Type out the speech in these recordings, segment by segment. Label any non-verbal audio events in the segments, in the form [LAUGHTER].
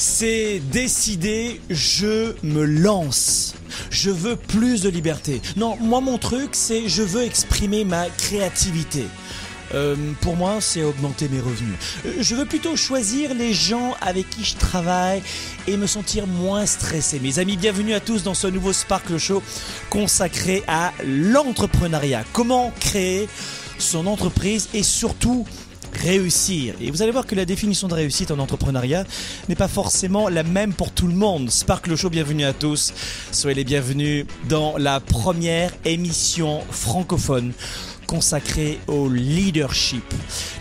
C'est décidé, je me lance. Je veux plus de liberté. Non, moi mon truc, c'est je veux exprimer ma créativité. Euh, pour moi, c'est augmenter mes revenus. Euh, Je veux plutôt choisir les gens avec qui je travaille et me sentir moins stressé. Mes amis, bienvenue à tous dans ce nouveau Sparkle Show consacré à l'entrepreneuriat. Comment créer son entreprise et surtout réussir. Et vous allez voir que la définition de réussite en entrepreneuriat n'est pas forcément la même pour tout le monde. Sparkle Show, bienvenue à tous. Soyez les bienvenus dans la première émission francophone consacrée au leadership.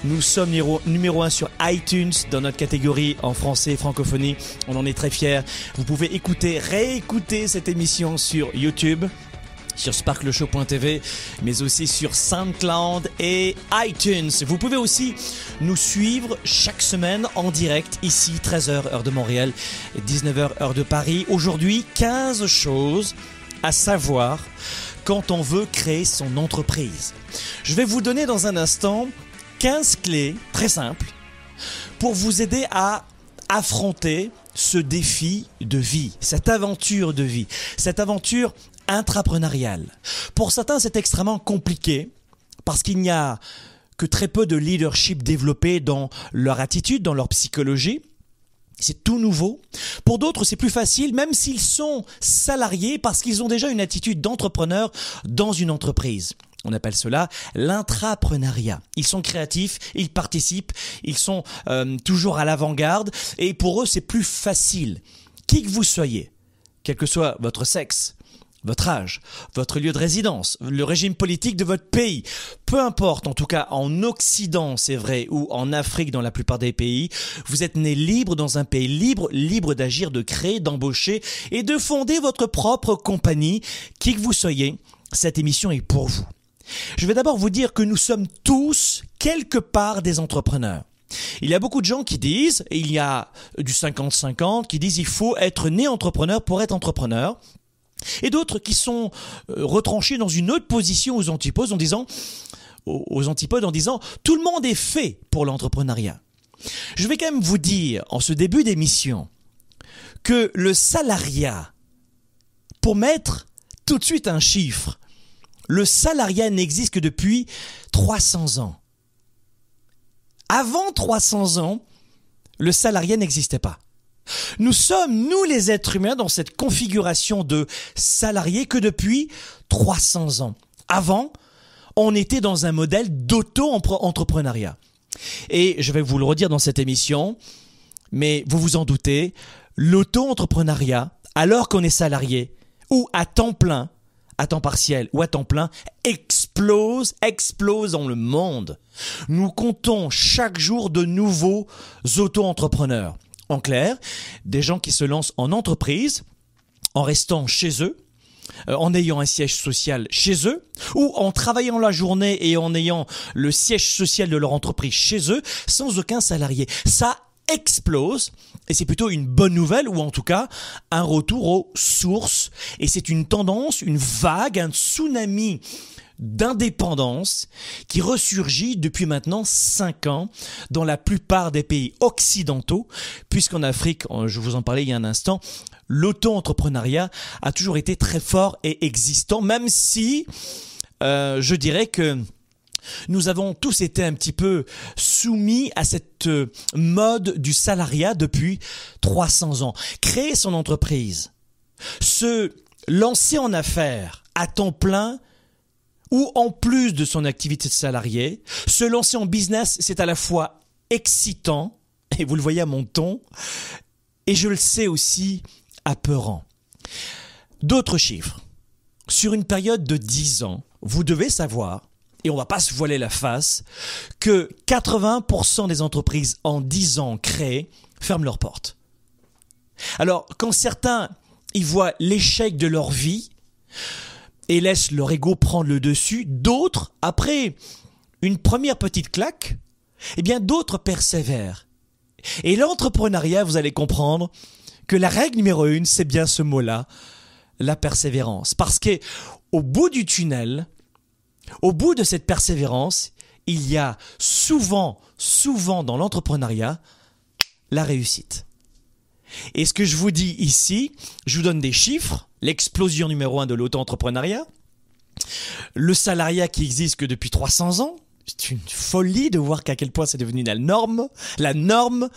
Nous sommes numéro, numéro 1 sur iTunes dans notre catégorie en français et francophonie. On en est très fiers. Vous pouvez écouter, réécouter cette émission sur YouTube sur sparkleshow.tv, mais aussi sur SoundCloud et iTunes. Vous pouvez aussi nous suivre chaque semaine en direct ici, 13h heure de Montréal, 19h heure de Paris. Aujourd'hui, 15 choses à savoir quand on veut créer son entreprise. Je vais vous donner dans un instant 15 clés très simples pour vous aider à affronter ce défi de vie, cette aventure de vie, cette aventure intrapreneuriale. Pour certains, c'est extrêmement compliqué parce qu'il n'y a que très peu de leadership développé dans leur attitude, dans leur psychologie. C'est tout nouveau. Pour d'autres, c'est plus facile, même s'ils sont salariés, parce qu'ils ont déjà une attitude d'entrepreneur dans une entreprise. On appelle cela l'intrapreneuriat. Ils sont créatifs, ils participent, ils sont euh, toujours à l'avant-garde, et pour eux, c'est plus facile. Qui que vous soyez, quel que soit votre sexe, votre âge, votre lieu de résidence, le régime politique de votre pays, peu importe, en tout cas en Occident, c'est vrai, ou en Afrique dans la plupart des pays, vous êtes né libre dans un pays libre, libre d'agir, de créer, d'embaucher et de fonder votre propre compagnie, qui que vous soyez, cette émission est pour vous. Je vais d'abord vous dire que nous sommes tous quelque part des entrepreneurs. Il y a beaucoup de gens qui disent, il y a du 50-50, qui disent il faut être né entrepreneur pour être entrepreneur et d'autres qui sont euh, retranchés dans une autre position aux antipodes en disant aux, aux antipodes en disant tout le monde est fait pour l'entrepreneuriat. Je vais quand même vous dire en ce début d'émission que le salariat pour mettre tout de suite un chiffre, le salariat n'existe que depuis 300 ans. Avant 300 ans, le salariat n'existait pas. Nous sommes, nous les êtres humains, dans cette configuration de salariés que depuis 300 ans. Avant, on était dans un modèle d'auto-entrepreneuriat. Et je vais vous le redire dans cette émission, mais vous vous en doutez, l'auto-entrepreneuriat, alors qu'on est salarié, ou à temps plein, à temps partiel ou à temps plein, explose, explose dans le monde. Nous comptons chaque jour de nouveaux auto-entrepreneurs. En clair, des gens qui se lancent en entreprise, en restant chez eux, euh, en ayant un siège social chez eux, ou en travaillant la journée et en ayant le siège social de leur entreprise chez eux, sans aucun salarié. Ça explose, et c'est plutôt une bonne nouvelle, ou en tout cas un retour aux sources, et c'est une tendance, une vague, un tsunami d'indépendance qui ressurgit depuis maintenant cinq ans dans la plupart des pays occidentaux, puisqu'en Afrique, je vous en parlais il y a un instant, l'auto-entrepreneuriat a toujours été très fort et existant, même si euh, je dirais que nous avons tous été un petit peu soumis à cette euh, mode du salariat depuis 300 ans. Créer son entreprise, se lancer en affaires, à temps plein ou en plus de son activité de salarié. Se lancer en business, c'est à la fois excitant, et vous le voyez à mon ton, et je le sais aussi apeurant. D'autres chiffres. Sur une période de 10 ans, vous devez savoir, et on va pas se voiler la face, que 80% des entreprises en 10 ans créées ferment leurs portes. Alors, quand certains y voient l'échec de leur vie et laissent leur ego prendre le dessus, d'autres, après une première petite claque, eh bien d'autres persévèrent. Et l'entrepreneuriat, vous allez comprendre que la règle numéro une, c'est bien ce mot-là, la persévérance. Parce que au bout du tunnel, au bout de cette persévérance, il y a souvent, souvent dans l'entrepreneuriat, la réussite. Et ce que je vous dis ici, je vous donne des chiffres, l'explosion numéro un de l'auto-entrepreneuriat, le salariat qui existe que depuis 300 ans, c'est une folie de voir qu'à quel point c'est devenu la norme, la norme,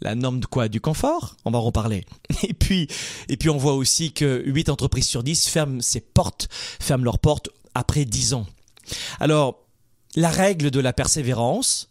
la norme de quoi? Du confort? On va en reparler. [LAUGHS] Et puis, et puis on voit aussi que 8 entreprises sur 10 ferment ses portes, ferment leurs portes après 10 ans. Alors, la règle de la persévérance,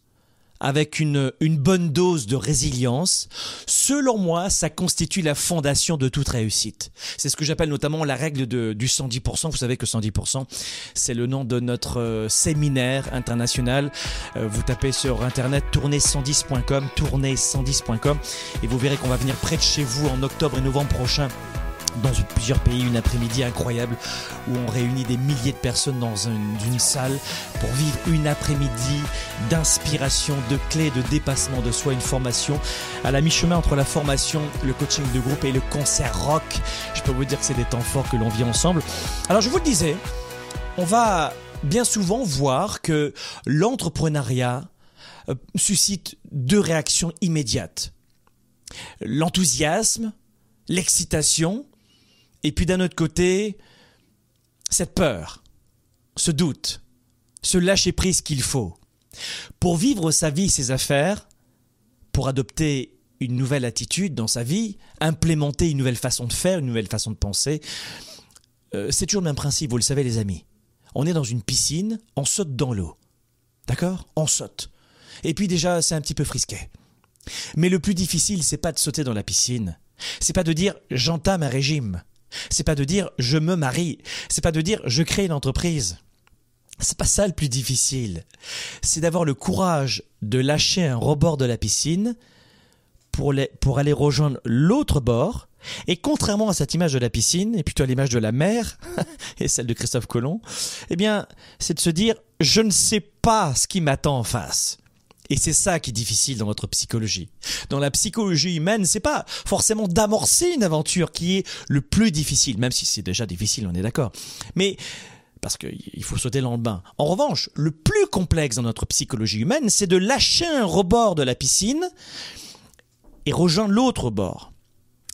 avec une, bonne dose de résilience, selon moi, ça constitue la fondation de toute réussite. C'est ce que j'appelle notamment la règle de, du 110%. Vous savez que 110%, c'est le nom de notre euh, séminaire international. Euh, vous tapez sur internet tournez110.com, tournez110.com, et vous verrez qu'on va venir près de chez vous en octobre et novembre prochain dans plusieurs pays, une après-midi incroyable où on réunit des milliers de personnes dans une, salle pour vivre une après-midi d'inspiration, de clés, de dépassement de soi, une formation à la mi-chemin entre la formation, le coaching de groupe et le concert rock. Je peux vous dire que c'est des temps forts que l'on vit ensemble. Alors je vous le disais, on va bien souvent voir que l'entrepreneuriat euh, suscite deux réactions immédiates. L'enthousiasme, l'excitation et puis d'un autre côté, cette peur, ce doute, ce lâcher-prise qu'il faut. Pour vivre sa vie, ses affaires, pour adopter une nouvelle attitude dans sa vie, implémenter une nouvelle façon de faire, une nouvelle façon de penser, euh, c'est toujours le même principe, vous le savez les amis. On est dans une piscine, on saute dans l'eau. D'accord? On saute. Et puis déjà, c'est un petit peu frisqué. Mais le plus difficile, c'est pas de sauter dans la piscine. C'est pas de dire j'entame un régime. C'est pas de dire je me marie. C'est pas de dire je crée une entreprise. C'est pas ça le plus difficile. C'est d'avoir le courage de lâcher un rebord de la piscine pour, aller rejoindre l'autre bord. Et contrairement à cette image de la piscine, et plutôt à l'image de la mer, [LAUGHS] et celle de Christophe Colomb, eh bien, c'est de se dire, je ne sais pas ce qui m'attend en face. Et c'est ça qui est difficile dans notre psychologie. Dans la psychologie humaine, c'est pas forcément d'amorcer une aventure qui est le plus difficile, même si c'est déjà difficile, on est d'accord. Mais parce qu'il faut sauter dans le bain. En revanche, le plus complexe dans notre psychologie humaine, c'est de lâcher un rebord de la piscine et rejoindre l'autre bord.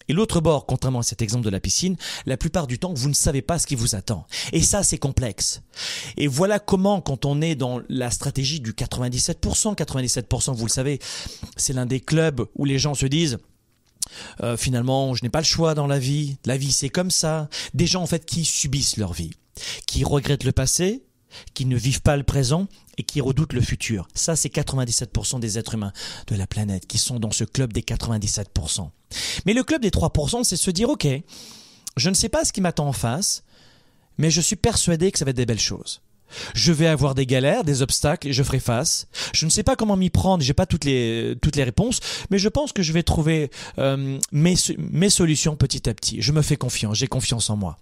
Et l'autre bord, contrairement à cet exemple de la piscine, la plupart du temps, vous ne savez pas ce qui vous attend. Et ça, c'est complexe. Et voilà comment, quand on est dans la stratégie du 97%, 97%, vous le savez, c'est l'un des clubs où les gens se disent, euh, finalement, je n'ai pas le choix dans la vie. La vie, c'est comme ça. Des gens, en fait, qui subissent leur vie, qui regrettent le passé, qui ne vivent pas le présent et qui redoutent le futur. Ça, c'est 97% des êtres humains de la planète qui sont dans ce club des 97%. Mais le club des 3%, c'est se dire, OK, je ne sais pas ce qui m'attend en face, mais je suis persuadé que ça va être des belles choses. Je vais avoir des galères, des obstacles, je ferai face. Je ne sais pas comment m'y prendre, j'ai pas toutes les toutes les réponses, mais je pense que je vais trouver euh, mes mes solutions petit à petit. Je me fais confiance, j'ai confiance en moi.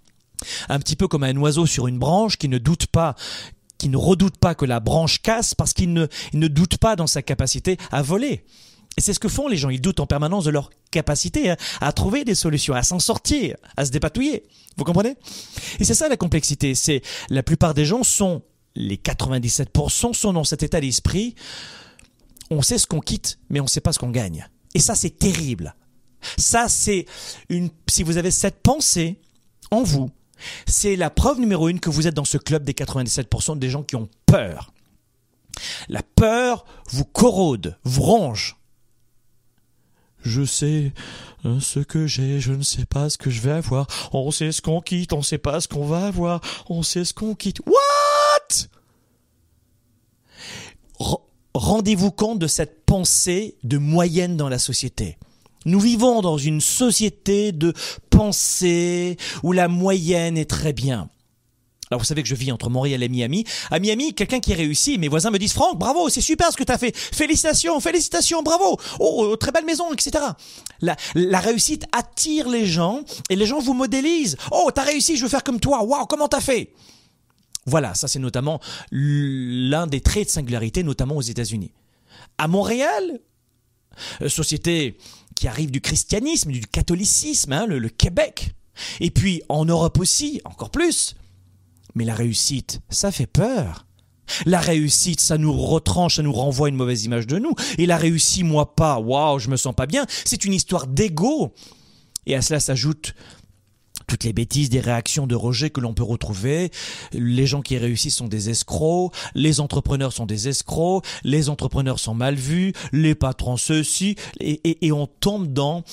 Un petit peu comme un oiseau sur une branche qui ne doute pas qui ne redoute pas que la branche casse parce qu'il ne, ne doute pas dans sa capacité à voler. Et c'est ce que font les gens, ils doutent en permanence de leur capacité hein, à, trouver des solutions, à s'en sortir, à se dépatouiller. Vous comprenez? Et c'est ça la complexité, c'est la plupart des gens sont, les 97% sont dans cet état d'esprit, on sait ce qu'on quitte, mais on ne sait pas ce qu'on gagne. Et ça c'est terrible. Ça c'est une, si vous avez cette pensée en vous, c'est la preuve numéro une que vous êtes dans ce club des 97% des gens qui ont peur. La peur vous corrode, vous ronge. Je sais, Euh, Ce que j'ai, je ne sais pas ce que je vais avoir. On sait ce qu'on quitte, on sait pas ce qu'on va avoir. On sait ce qu'on quitte. What? Rendez-vous compte de cette pensée de moyenne dans la société. Nous vivons dans une société de pensée où la moyenne est très bien. Alors vous savez que je vis entre Montréal et Miami. À Miami, quelqu'un qui réussit, mes voisins me disent Franck, bravo, c'est super ce que tu as fait. Félicitations, félicitations, bravo. Oh, oh, très belle maison, etc. La, la réussite attire les gens et les gens vous modélisent. Oh, t'as réussi, je veux faire comme toi. Waouh, comment t'as fait? Voilà, ça c'est notamment l'un des traits de singularité, notamment aux États-Unis. À Montréal, euh, société qui arrive du christianisme, du catholicisme, hein, le, Québec. Et puis en Europe aussi, encore plus. Mais la réussite, ça fait peur. La réussite, ça nous retranche, ça nous renvoie une mauvaise image de nous. Et la réussite, moi pas, waouh, je me sens pas bien. C'est une histoire d'ego. Et à cela s'ajoute toutes les bêtises, des réactions de rejet que l'on peut retrouver. Les gens qui réussissent sont des escrocs, les entrepreneurs sont des escrocs, les entrepreneurs sont mal vus, les patrons ceux-ci, et, et, on tombe dans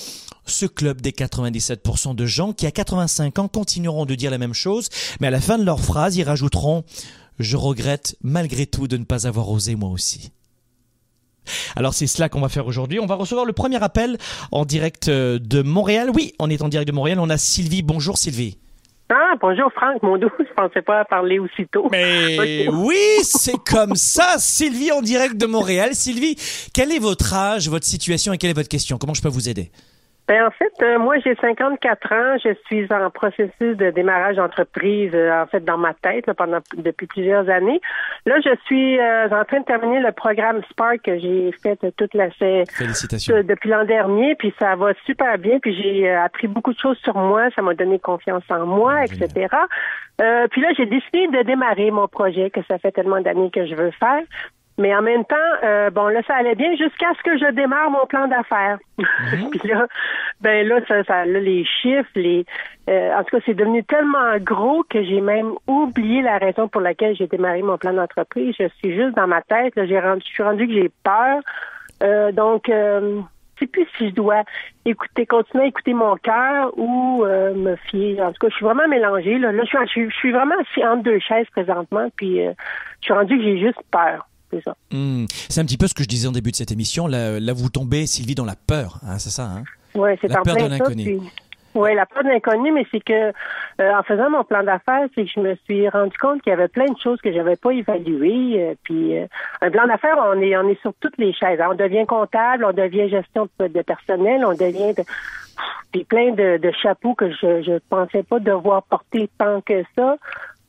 ce club des 97% de gens qui à 85 ans continueront de dire la même chose, mais à la fin de leur phrase, ils rajouteront ⁇ Je regrette malgré tout de ne pas avoir osé moi aussi ⁇ alors c'est cela qu'on va faire aujourd'hui. On va recevoir le premier appel en direct euh, de Montréal. Oui, on est en direct de Montréal. On a Sylvie. Bonjour Sylvie. Ah, bonjour Franck, mon doux, je pensais pas parler aussitôt. Mais [LAUGHS] oui, c'est comme ça. Sylvie en direct de Montréal. Sylvie, quel est votre âge, votre situation et quelle est votre question? Comment je peux vous aider? Ben, en fait, euh, moi j'ai 54 ans, je suis en processus de démarrage d'entreprise, euh, en fait, dans ma tête là, pendant depuis plusieurs années. Là, je suis euh, en train de terminer le programme Spark que j'ai fait toute la Félicitations. depuis l'an dernier, puis ça va super bien, puis j'ai appris beaucoup de choses sur moi, ça m'a donné confiance en moi, Ah, etc. Puis là, j'ai décidé de démarrer mon projet que ça fait tellement d'années que je veux faire. Mais en même temps, euh, bon là, ça allait bien jusqu'à ce que je démarre mon plan d'affaires. [LAUGHS] puis là, ben là, ça, ça là, les chiffres, les, euh, en tout cas, c'est devenu tellement gros que j'ai même oublié la raison pour laquelle j'ai démarré mon plan d'entreprise. Je suis juste dans ma tête. Là, j'ai rendu, je suis rendu que j'ai peur. Euh, donc, euh, je sais plus si je dois écouter, continuer à écouter mon cœur ou euh, me fier. En tout cas, je suis vraiment mélangée. Là, là je, suis, je, suis- vraiment assis entre deux chaises présentement, puis euh, je suis rendu que j'ai juste peur. Hmm, C'est un petit peu ce que je disais en début de cette émission. Là, là vous tombez, Sylvie, dans la peur. hein, c'est ça hein? Ouais, c'est La peur de l'inconnu. Ouais, la peur de l'inconnu, mais c'est que euh, en faisant mon plan d'affaires, c'est que je me suis rendu compte qu'il y avait plein de choses que j'avais pas évaluées. euh, puis euh, un plan d'affaires, on est on est sur toutes les chaises. On devient comptable, on devient gestion de, de personnel, on devient de, puis plein de, de chapeaux que je je pensais pas devoir porter tant que ça.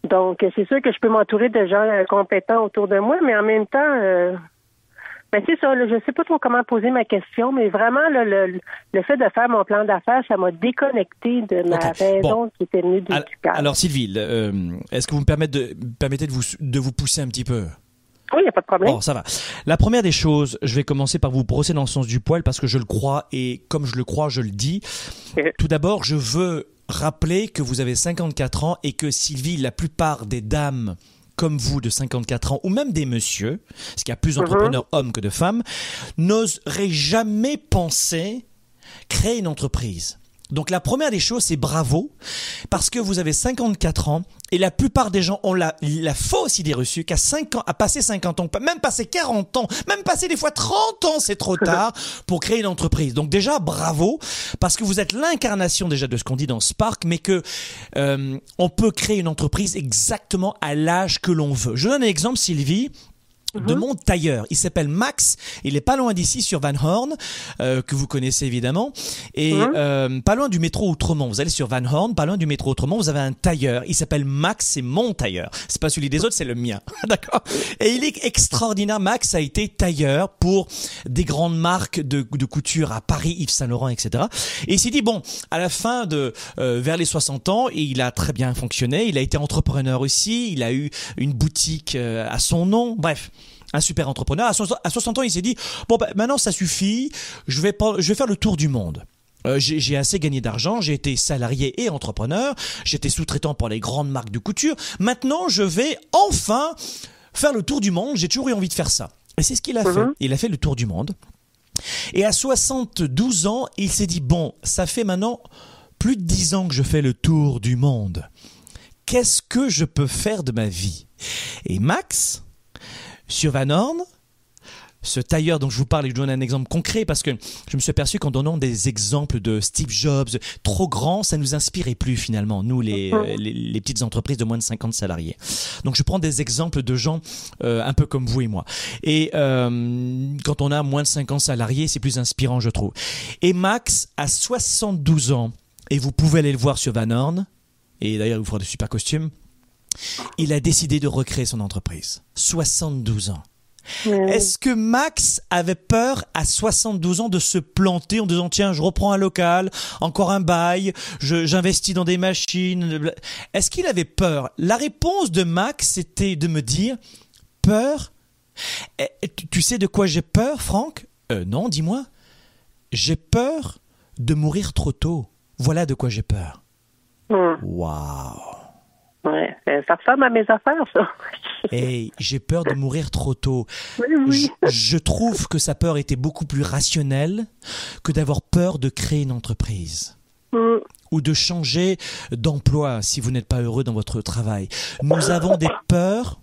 Donc c'est sûr que je peux m'entourer de gens euh, compétents autour de moi, mais en même temps. euh, ben c'est ça, là, je sais pas trop comment poser ma question, mais vraiment là, le, le fait de faire mon plan d'affaires, ça m'a déconnecté de ma Ok. raison Bon. qui était venue du, Al- du cœur. Alors Sylvie, euh, est-ce que vous me permettez de, permettez de, vous, de vous pousser un petit peu? Oui, il n'y a pas de problème. Bon, ça va. La première des choses, je vais commencer par vous brosser dans le sens du poil parce que je le crois et comme je le crois, je le dis. [LAUGHS] Tout d'abord, je veux rappeler que vous avez 54 ans et que Sylvie, la plupart des dames comme vous de 54 ans ou même des messieurs, parce qu'il y a plus d'entrepreneurs hommes que de femmes, n'oseraient jamais penser créer une entreprise. Donc la première des choses, c'est bravo, parce que vous avez 54 ans, et la plupart des gens ont la, la fausse idée reçue qu'à 5 ans, à passer 50 ans, même passer 40 ans, même passer des fois 30 ans, c'est trop tard pour créer une entreprise. Donc déjà, bravo, parce que vous êtes l'incarnation déjà de ce qu'on dit dans Spark, mais que euh, on peut créer une entreprise exactement à l'âge que l'on veut. Je donne un exemple, Sylvie de mon tailleur. Il s'appelle Max. Il est pas loin d'ici sur Van Horn, euh, que vous connaissez évidemment, et euh, pas loin du métro Outremont. Vous allez sur Van Horn, pas loin du métro Outremont, vous avez un tailleur. Il s'appelle Max. C'est mon tailleur. C'est pas celui des autres, c'est le mien. [LAUGHS] D'accord? Et il est extraordinaire. Max a été tailleur pour des grandes marques de, de couture à Paris, Yves Saint Laurent, etc. Et il s'est dit bon, à la fin de euh, vers les 60 ans, et il a très bien fonctionné. Il a été entrepreneur aussi. Il a eu une boutique euh, à son nom. Bref un super entrepreneur. À 60 à 60 ans, il s'est dit bon, bah, maintenant ça suffit. Je vais je vais faire le tour du monde. Euh, j'ai j'ai assez gagné d'argent, j'ai été salarié et entrepreneur, j'étais sous-traitant pour les grandes marques de couture. Maintenant, je vais enfin faire le tour du monde. J'ai toujours eu envie de faire ça. Et c'est ce qu'il a fait. Il a fait le tour du monde. Et à 72 ans, il s'est dit, bon, ça fait maintenant plus de 10 ans que je fais le tour du monde. Qu'est-ce que je peux faire de ma vie? Et Max, sur Van Horn, ce tailleur dont je vous parle, et je vous donne un exemple concret parce que je me suis aperçu qu'en donnant des exemples de Steve Jobs trop grands, ça nous inspirait plus finalement, nous les, euh, les, petites entreprises de moins de 50 salariés. Donc je prends des exemples de gens euh, un peu comme vous et moi. Et euh, quand on a moins de 50 salariés, c'est plus inspirant, je trouve. Et Max a 72 ans, et vous pouvez aller le voir sur Van Horn, et d'ailleurs il vous fera de super costumes. Il a décidé de recréer son entreprise. 72 ans. Est-ce que Max avait peur à 72 ans de se planter en disant tiens je reprends un local, encore un bail, j'investis dans des machines Est-ce qu'il avait peur? La réponse de Max c'était de me dire peur? Eh, Tu sais de quoi j'ai peur Franck? Euh, Non dis-moi. J'ai peur de mourir trop tôt. Voilà de quoi j'ai peur. Waouh Ouais, ça ressemble à mes affaires, ça. [LAUGHS] hey, j'ai peur de mourir trop tôt. Oui, oui. Je, je, trouve que sa peur était beaucoup plus rationnelle que d'avoir peur de créer une entreprise. Mm. Ou de changer d'emploi si vous n'êtes pas heureux dans votre travail. Nous avons des peurs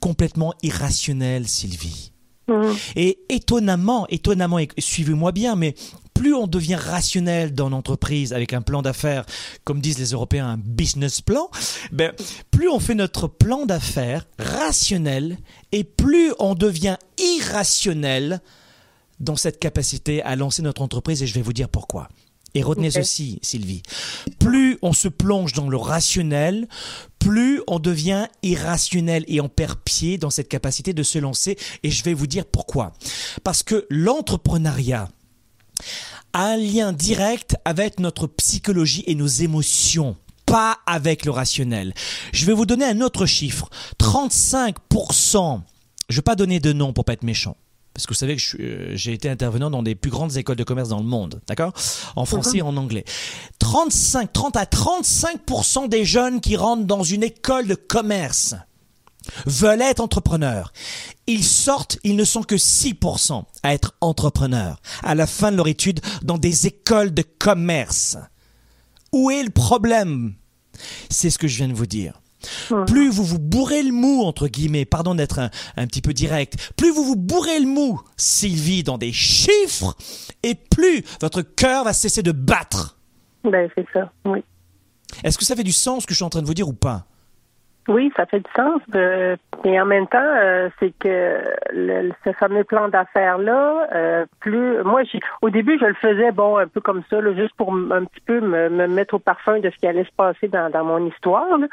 complètement irrationnelles, Sylvie. Mm. Et étonnamment, étonnamment, suivez-moi bien, mais plus on devient rationnel dans l'entreprise avec un plan d'affaires, comme disent les Européens, un business plan, ben, plus on fait notre plan d'affaires rationnel et plus on devient irrationnel dans cette capacité à lancer notre entreprise et je vais vous dire pourquoi. Et retenez Ok. ceci, Sylvie. Plus on se plonge dans le rationnel, plus on devient irrationnel et on perd pied dans cette capacité de se lancer. Et je vais vous dire pourquoi. Parce que l'entrepreneuriat a un lien direct avec notre psychologie et nos émotions pas avec le rationnel. Je vais vous donner un autre chiffre. 35%. Je vais pas donner de nom pour pas être méchant. Parce que vous savez que euh, j'ai été intervenant dans des plus grandes écoles de commerce dans le monde, d'accord? En français et en anglais. 35, 30 à 35% des jeunes qui rentrent dans une école de commerce veulent être entrepreneurs. Ils sortent, ils ne sont que 6% à être entrepreneurs à la fin de leur étude dans des écoles de commerce. Où est le problème? C'est ce que je viens de vous dire. Plus vous vous bourrez le mou, entre guillemets, pardon d'être un, un petit peu direct, plus vous vous bourrez le mou, Sylvie, dans des chiffres, et plus votre cœur va cesser de battre. Ben, c'est ça, oui. Est-ce que ça fait du sens ce que je suis en train de vous dire ou pas? Oui, ça fait du sens. euh, et en même temps, euh, c'est que le, ce fameux plan d'affaires-là, euh, plus moi, j'ai, au début, je le faisais bon, un peu comme ça, là, juste pour m- un petit peu me, me mettre au parfum de ce qui allait se passer dans, dans mon histoire. là.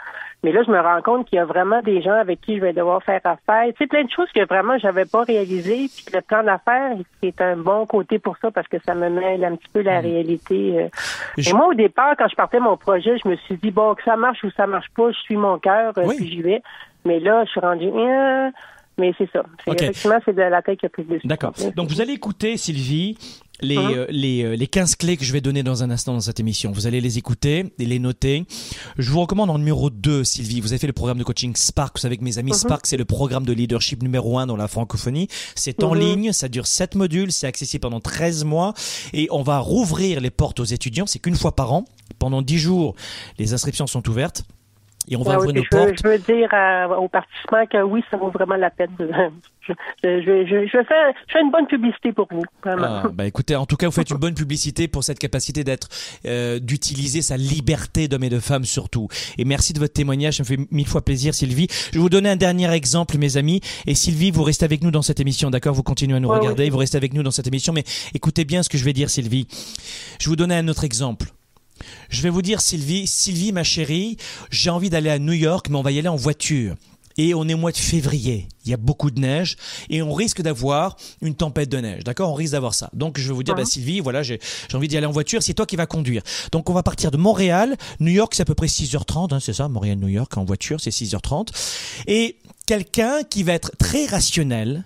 Mais là, je me rends compte qu'il y a vraiment des gens avec qui je vais devoir faire affaire. Tu sais, plein de choses que vraiment j'avais pas réalisées. Puis le plan d'affaires, c'est un bon côté pour ça parce que ça me mêle un petit peu la réalité. euh. Je- Et moi, au départ, quand je partais mon projet, je me suis dit bon, que ça marche ou ça marche pas, je suis mon cœur, euh, Oui. puis j'y vais. Mais là, je suis rendu. euh, mais c'est ça. Effectivement, c'est de la tête qui a pris le dessus. D'accord. Donc vous allez écouter, Sylvie, les, Hein? euh, les, euh, les 15 clés que je vais donner dans un instant dans cette émission. Vous allez les écouter et les noter. Je vous recommande en numéro 2, Sylvie. Vous avez fait le programme de coaching Spark. Vous savez que mes amis, Spark, c'est le programme de leadership numéro 1 dans la francophonie. C'est en Mhm. ligne, ça dure 7 modules, c'est accessible pendant 13 mois et on va rouvrir les portes aux étudiants. C'est qu'une fois par an. Pendant 10 jours, les inscriptions sont ouvertes. Et on va oui, ouvrir nos je, veux, portes. je veux dire à- aux participants que oui, ça vaut vraiment la peine. de- [LAUGHS] Je, je, je, fais, je fais une bonne publicité pour vous. Ah, bah écoutez, en tout cas, vous faites une bonne publicité pour cette capacité d'être, euh, d'utiliser sa liberté d'homme et de femme surtout. Et merci de votre témoignage, ça me fait mille fois plaisir, Sylvie. Je vais vous donner un dernier exemple, mes amis. Et Sylvie, vous restez avec nous dans cette émission, d'accord? Vous continuez à nous Ouais, regarder, oui. vous restez avec nous dans cette émission. Mais écoutez bien ce que je vais dire, Sylvie. Je vais vous donner un autre exemple. Je vais vous dire, Sylvie, Sylvie, ma chérie, j'ai envie d'aller à New York, mais on va y aller en voiture. Et on est au mois de février. Il y a beaucoup de neige et on risque d'avoir une tempête de neige. D'accord? On risque d'avoir ça. Donc je vais vous dire, bah, Sylvie, voilà, j'ai j'ai envie d'y aller en voiture. C'est toi qui vas conduire. Donc on va partir de Montréal. New York, c'est à peu près 6h30. Hein, c'est ça Montréal-New York en voiture, c'est 6h30. Et quelqu'un qui va être très rationnel,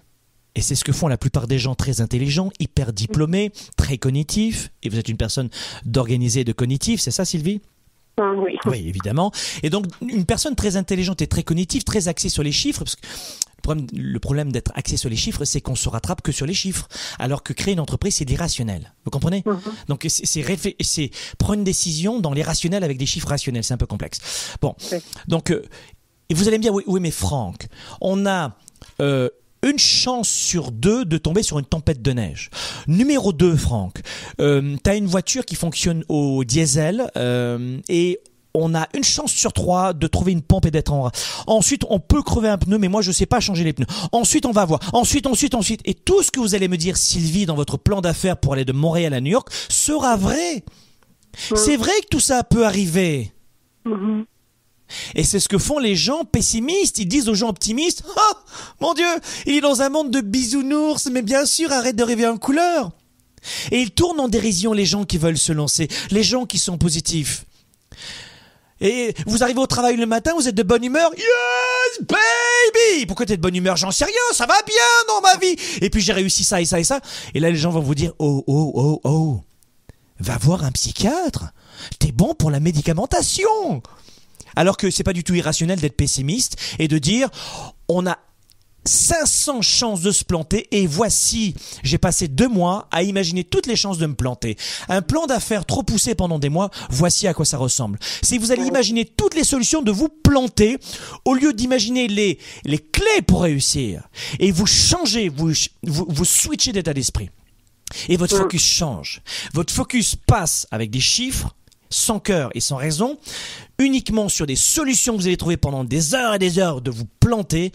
et c'est ce que font la plupart des gens très intelligents, hyper diplômés, très cognitifs. Et vous êtes une personne d'organisé et de cognitif, c'est ça Sylvie? Oui. oui, évidemment. Et donc, une personne très intelligente et très cognitive, très axée sur les chiffres, parce que Le problème, d'être axé sur les chiffres, c'est qu'on se rattrape que sur les chiffres, alors que créer une entreprise, c'est l'irrationnel. Vous comprenez? Mhm. Donc c'est prendre une décision dans l'irrationnel avec des chiffres rationnels, c'est un peu complexe. Bon, donc euh, et vous allez me dire oui, oui mais Franck, on a euh, une chance sur deux de tomber sur une tempête de neige. Numéro 2, Franck, euh, tu as une voiture qui fonctionne au diesel euh, et on a une chance sur trois de trouver une pompe et d'être en Ensuite, on peut crever un pneu, mais moi, je sais pas changer les pneus. Ensuite, on va voir. Ensuite, ensuite, ensuite. Et tout ce que vous allez me dire, Sylvie, dans votre plan d'affaires pour aller de Montréal à New York, sera vrai. C'est vrai que tout ça peut arriver. Mm-hmm. Et c'est ce que font les gens pessimistes. Ils disent aux gens optimistes, oh, mon Dieu, il est dans un monde de bisounours, mais bien sûr, arrête de rêver en couleur. Et ils tournent en dérision les gens qui veulent se lancer, les gens qui sont positifs. Et vous arrivez au travail le matin, vous êtes de bonne humeur. Yes, baby! Pourquoi t'es de bonne humeur? J'en sais rien, ça va bien dans ma vie. Et puis j'ai réussi ça et ça et ça. Et là, les gens vont vous dire, oh, oh, oh, oh. Va voir un psychiatre. T'es bon pour la médicamentation. Alors que c'est pas du tout irrationnel d'être pessimiste et de dire, on a 500 chances de se planter et voici, j'ai passé deux mois à imaginer toutes les chances de me planter. Un plan d'affaires trop poussé pendant des mois, voici à quoi ça ressemble. Si vous allez imaginer toutes les solutions de vous planter, au lieu d'imaginer les, les clés pour réussir, et vous changez, vous, vous, vous switchez d'état d'esprit. Et votre focus change. Votre focus passe avec des chiffres, sans cœur et sans raison, uniquement sur des solutions que vous allez trouver pendant des heures et des heures de vous planter,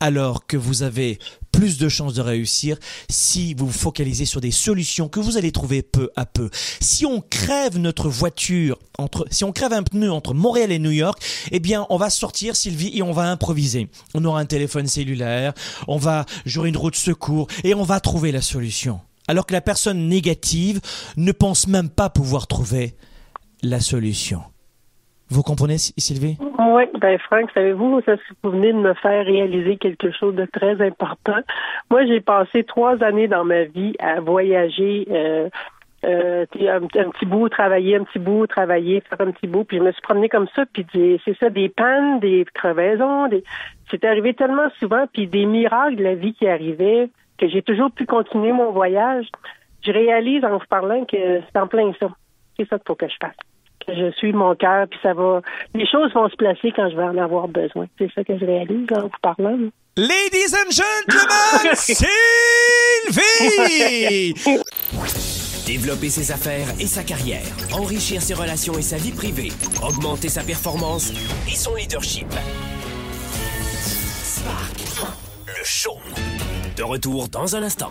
alors que vous avez plus de chances de réussir si vous vous focalisez sur des solutions que vous allez trouver peu à peu. Si on crève notre voiture entre, si on crève un pneu entre Montréal et New York, eh bien, on va sortir, Sylvie, et on va improviser. On aura un téléphone cellulaire, on va jouer une route secours et on va trouver la solution. Alors que la personne négative ne pense même pas pouvoir trouver la solution. Vous comprenez, Sylvie? Oui, ben Franck, savez-vous, vous venez de me faire réaliser quelque chose de très important. Moi, j'ai passé trois années dans ma vie à voyager, euh, euh, un, petit bout, travailler, un petit bout, travailler, faire un petit bout, puis je me suis promenée comme ça, puis c'est ça, des pannes, des crevaisons, des... c'est arrivé tellement souvent, puis des miracles de la vie qui arrivaient, que j'ai toujours pu continuer mon voyage. Je réalise en vous parlant que c'est en plein ça. C'est ça qu'il faut que je fasse je suis mon cœur, puis ça va. Les choses vont se placer quand je vais en avoir besoin. C'est ça que je réalise en vous parlant. Ladies and gentlemen, [LAUGHS] Sylvie! Développer ses affaires et sa carrière, enrichir ses relations et sa vie privée, augmenter sa performance et son leadership. Spark, le show. De retour dans un instant.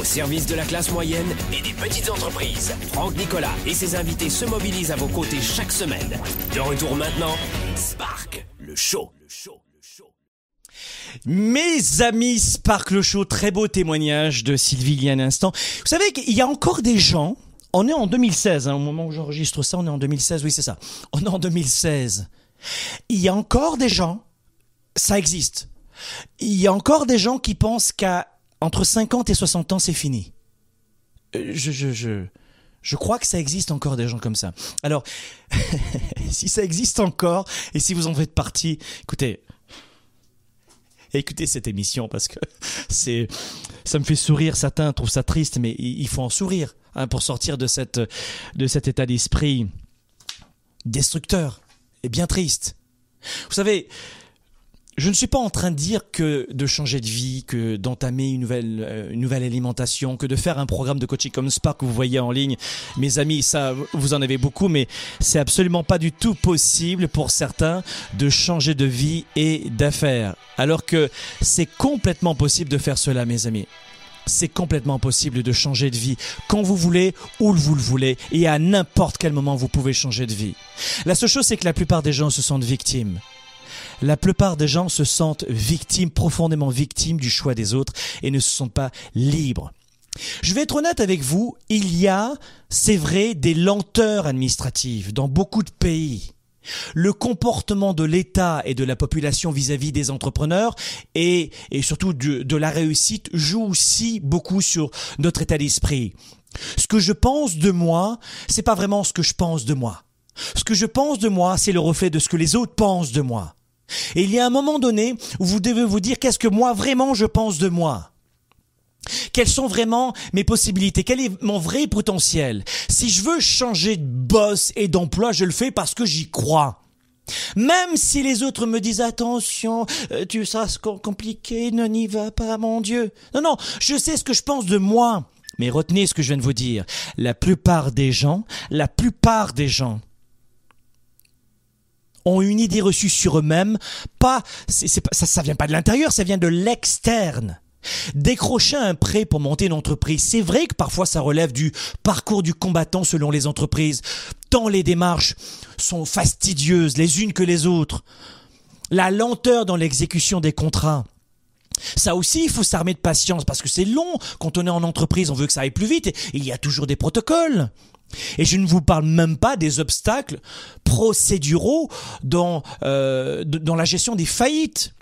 Au service de la classe moyenne et des petites entreprises, Franck Nicolas et ses invités se mobilisent à vos côtés chaque semaine. De retour maintenant, Spark, le show. Le. Mes amis Spark Show, très beau témoignage de Sylvie il y a un instant. Vous savez qu'il y a encore des gens, on est en 2016, hein, au moment où j'enregistre ça, on est en 2016, oui c'est ça, on est en 2016. Il y a encore des gens, ça existe, il y a encore des gens qui pensent qu'à entre 50 et 60 ans, c'est fini. Euh, je, je, je, je crois que ça existe encore des gens comme ça. Alors, [LAUGHS] si ça existe encore, et si vous en faites partie, écoutez, écoutez cette émission parce que [LAUGHS] c'est, ça me fait sourire. Certains trouvent ça triste, mais il faut en sourire hein, pour sortir de cette, de cet état d'esprit destructeur et bien triste. Vous savez, je ne suis pas en train de dire que de changer de vie, que d'entamer une nouvelle, euh, une nouvelle alimentation, que de faire un programme de coaching comme Spark que vous voyez en ligne. Mes amis, ça, vous en avez beaucoup, mais c'est absolument pas du tout possible pour certains de changer de vie et d'affaires. Alors que c'est complètement possible de faire cela, mes amis. C'est complètement possible de changer de vie quand vous voulez, où vous le voulez, et à n'importe quel moment vous pouvez changer de vie. La seule chose, c'est que la plupart des gens se sentent victimes la plupart des gens se sentent victimes, profondément victimes du choix des autres et ne se sentent pas libres. Je vais être honnête avec vous, il y a, c'est vrai, des lenteurs administratives dans beaucoup de pays. Le comportement de l'État et de la population vis-à-vis des entrepreneurs et, surtout de, de la réussite joue aussi beaucoup sur notre état d'esprit. Ce que je pense de moi, c'est pas vraiment ce que je pense de moi. Ce que je pense de moi, c'est le reflet de ce que les autres pensent de moi. Et il y a un moment donné où vous devez vous dire qu'est-ce que moi vraiment je pense de moi? Quelles sont vraiment mes possibilités? Quel est mon vrai potentiel? Si je veux changer de boss et d'emploi, je le fais parce que j'y crois. Même si les autres me disent attention, euh, tu sais, c'est compliqué, ne n'y va pas, mon Dieu. Non, non, je sais ce que je pense de moi. Mais retenez ce que je viens de vous dire. La plupart des gens, la plupart des gens ont une idée reçue sur eux-mêmes. Pas, ça, ça vient pas de l'intérieur, ça vient de l'externe. Décrocher un prêt pour monter une entreprise, c'est vrai que parfois ça relève du parcours du combattant selon les entreprises, tant les démarches sont fastidieuses les unes que les autres. La lenteur dans l'exécution des contrats. Ça aussi, il faut s'armer de patience parce que c'est long. Quand on est en entreprise, on veut que ça aille plus vite et il y a toujours des protocoles. Et je ne vous parle même pas des obstacles procéduraux dans, euh, dans la gestion des faillites.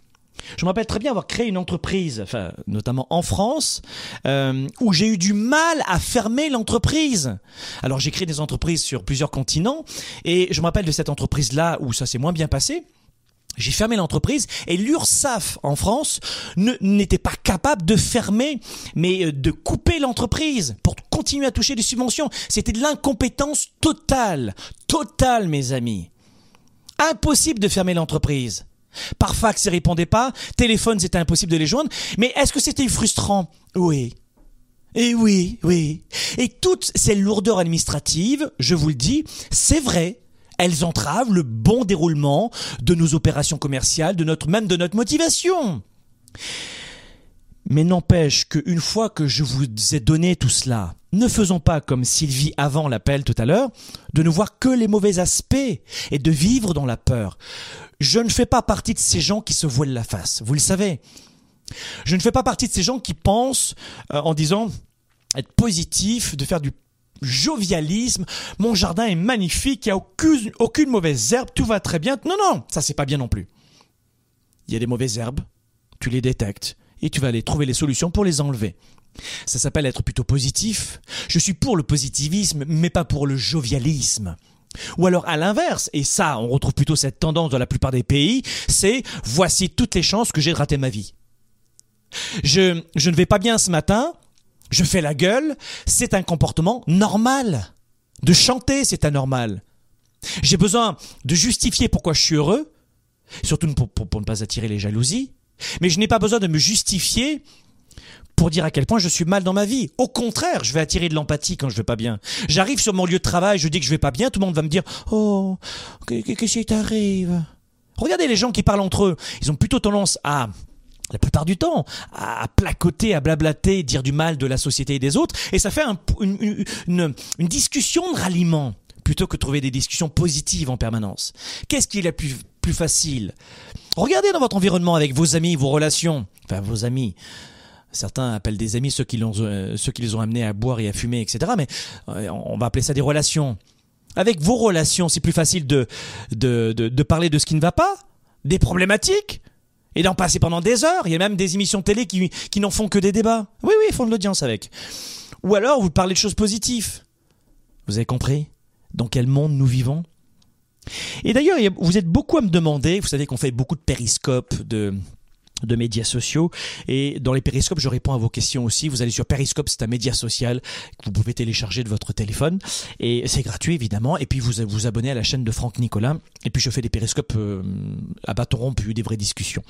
Je me rappelle très bien avoir créé une entreprise, notamment en France, euh, où j'ai eu du mal à fermer l'entreprise. Alors j'ai créé des entreprises sur plusieurs continents, et je me rappelle de cette entreprise-là où ça s'est moins bien passé. J'ai fermé l'entreprise et l'URSSAF en France n'était pas capable de fermer, mais euh, de couper l'entreprise pour continuer à toucher des subventions. C'était de l'incompétence totale, totale, mes amis. Impossible de fermer l'entreprise. Par fax, ils répondaient pas. Téléphone, c'était impossible de les joindre. Mais est-ce que c'était frustrant? Oui. Et oui, oui. Et toutes ces lourdeurs administratives, je vous le dis, c'est vrai. Elles entravent le bon déroulement de nos opérations commerciales, de notre, même de notre motivation. Mais n'empêche qu'une fois que je vous ai donné tout cela, ne faisons pas comme Sylvie avant l'appel tout à l'heure, de ne voir que les mauvais aspects et de vivre dans la peur. Je ne fais pas partie de ces gens qui se voilent la face, vous le savez. Je ne fais pas partie de ces gens qui pensent euh, en disant être positif, de faire du jovialisme, mon jardin est magnifique, il n'y a aucune, mauvaise herbe, tout va très bien. Non, non, ça c'est pas bien non plus. Il y a des mauvaises herbes, tu les détectes et tu vas aller trouver les solutions pour les enlever. Ça s'appelle être plutôt positif. Je suis pour le positivisme, mais pas pour le jovialisme. Ou alors à l'inverse, et ça on retrouve plutôt cette tendance dans la plupart des pays, c'est voici toutes les chances que j'ai de rater ma vie. Je, je ne vais pas bien ce matin, je fais la gueule, c'est un comportement normal. De chanter, c'est anormal. J'ai besoin de justifier pourquoi je suis heureux, surtout pour, ne pas attirer les jalousies, mais je n'ai pas besoin de me justifier pour dire à quel point je suis mal dans ma vie. Au contraire, je vais attirer de l'empathie quand je vais pas bien. J'arrive sur mon lieu de travail, je dis que je vais pas bien, tout le monde va me dire "Oh, qu'est-ce qui t'arrive Regardez les gens qui parlent entre eux, ils ont plutôt tendance à la plupart du temps, à placoter, à blablater, dire du mal de la société et des autres, et ça fait une, discussion de ralliement plutôt que de trouver des discussions positives en permanence. Qu'est-ce qui est la plus, facile? Regardez dans votre environnement avec vos amis, vos relations, enfin vos amis, Certains appellent des amis ceux qui, euh, les ont amenés à boire et à fumer, etc. Mais euh, on va appeler ça des relations. Avec vos relations, c'est plus facile de parler de ce qui ne va pas, des problématiques, et d'en passer pendant des heures. Il y a même des émissions télé qui, qui n'en font que des débats. Oui, oui, ils font de l'audience avec. Ou alors, vous parlez de choses positives. Vous avez compris? Dans quel monde nous vivons? Et d'ailleurs, vous êtes beaucoup à me demander, vous savez qu'on fait beaucoup de périscopes, de de médias sociaux et dans les périscopes je réponds à vos questions aussi vous allez sur périscope c'est un média social que vous pouvez télécharger de votre téléphone et c'est gratuit évidemment et puis vous vous abonnez à la chaîne de Franck Nicolas et puis je fais des périscopes euh, à bâton rompu des vraies discussions.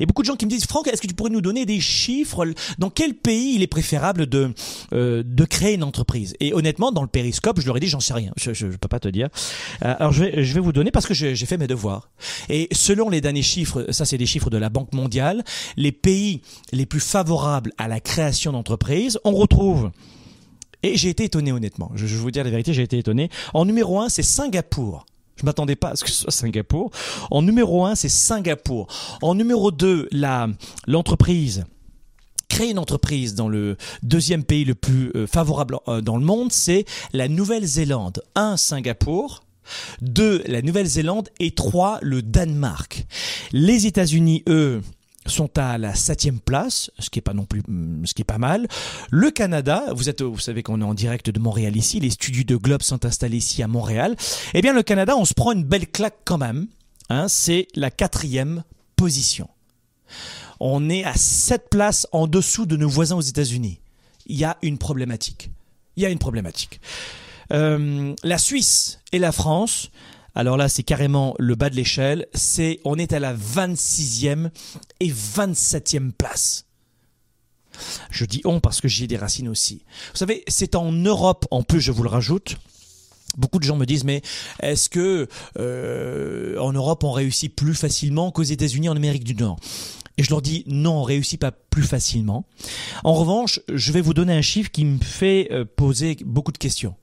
Et beaucoup de gens qui me disent Franck est-ce que tu pourrais nous donner des chiffres? Dans quel pays il est préférable de euh, de créer une entreprise? Et honnêtement dans le périscope je leur ai dit j'en sais rien. Je, je, peux pas te dire. Euh, alors je vais je vais vous donner parce que j'ai fait mes devoirs. Et selon les derniers chiffres ça c'est des chiffres de la Banque mondiale les pays les plus favorables à la création d'entreprises, on retrouve et j'ai été étonné honnêtement, je, vais vous dire la vérité, j'ai été étonné. En numéro un, c'est Singapour. Je m'attendais pas à ce que ce soit Singapour. En numéro un, c'est Singapour. En numéro 2, la l'entreprise créer une entreprise dans le deuxième pays le plus euh, favorable euh, dans le monde, c'est la Nouvelle-Zélande. Un, Singapour. Deux, la Nouvelle-Zélande. Et trois, le Danemark. Les États-Unis, eux, sont à la septième place, ce qui est pas non plus, ce qui est pas mal. Le Canada, vous savez qu'on est en direct de Montréal ici, les studios de Globe sont installés ici à Montréal. Eh bien, le Canada, on se prend une belle claque quand même. Hein, c'est la quatrième position. On est à sept places en dessous de nos voisins aux États-Unis. Il y a une problématique. Il y a une problématique. Euh, la Suisse et la France, alors là, c'est carrément le bas de l'échelle. C'est, on est à la 26e et 27e place. Je dis on parce que j'y ai des racines aussi. Vous savez, c'est en Europe, en plus, je vous le rajoute. Beaucoup de gens me disent, mais est-ce que euh, en Europe on réussit plus facilement qu'aux États-Unis, en Amérique du Nord? Et je leur dis non, on réussit pas plus facilement. En revanche, je vais vous donner un chiffre qui me fait euh, poser beaucoup de questions.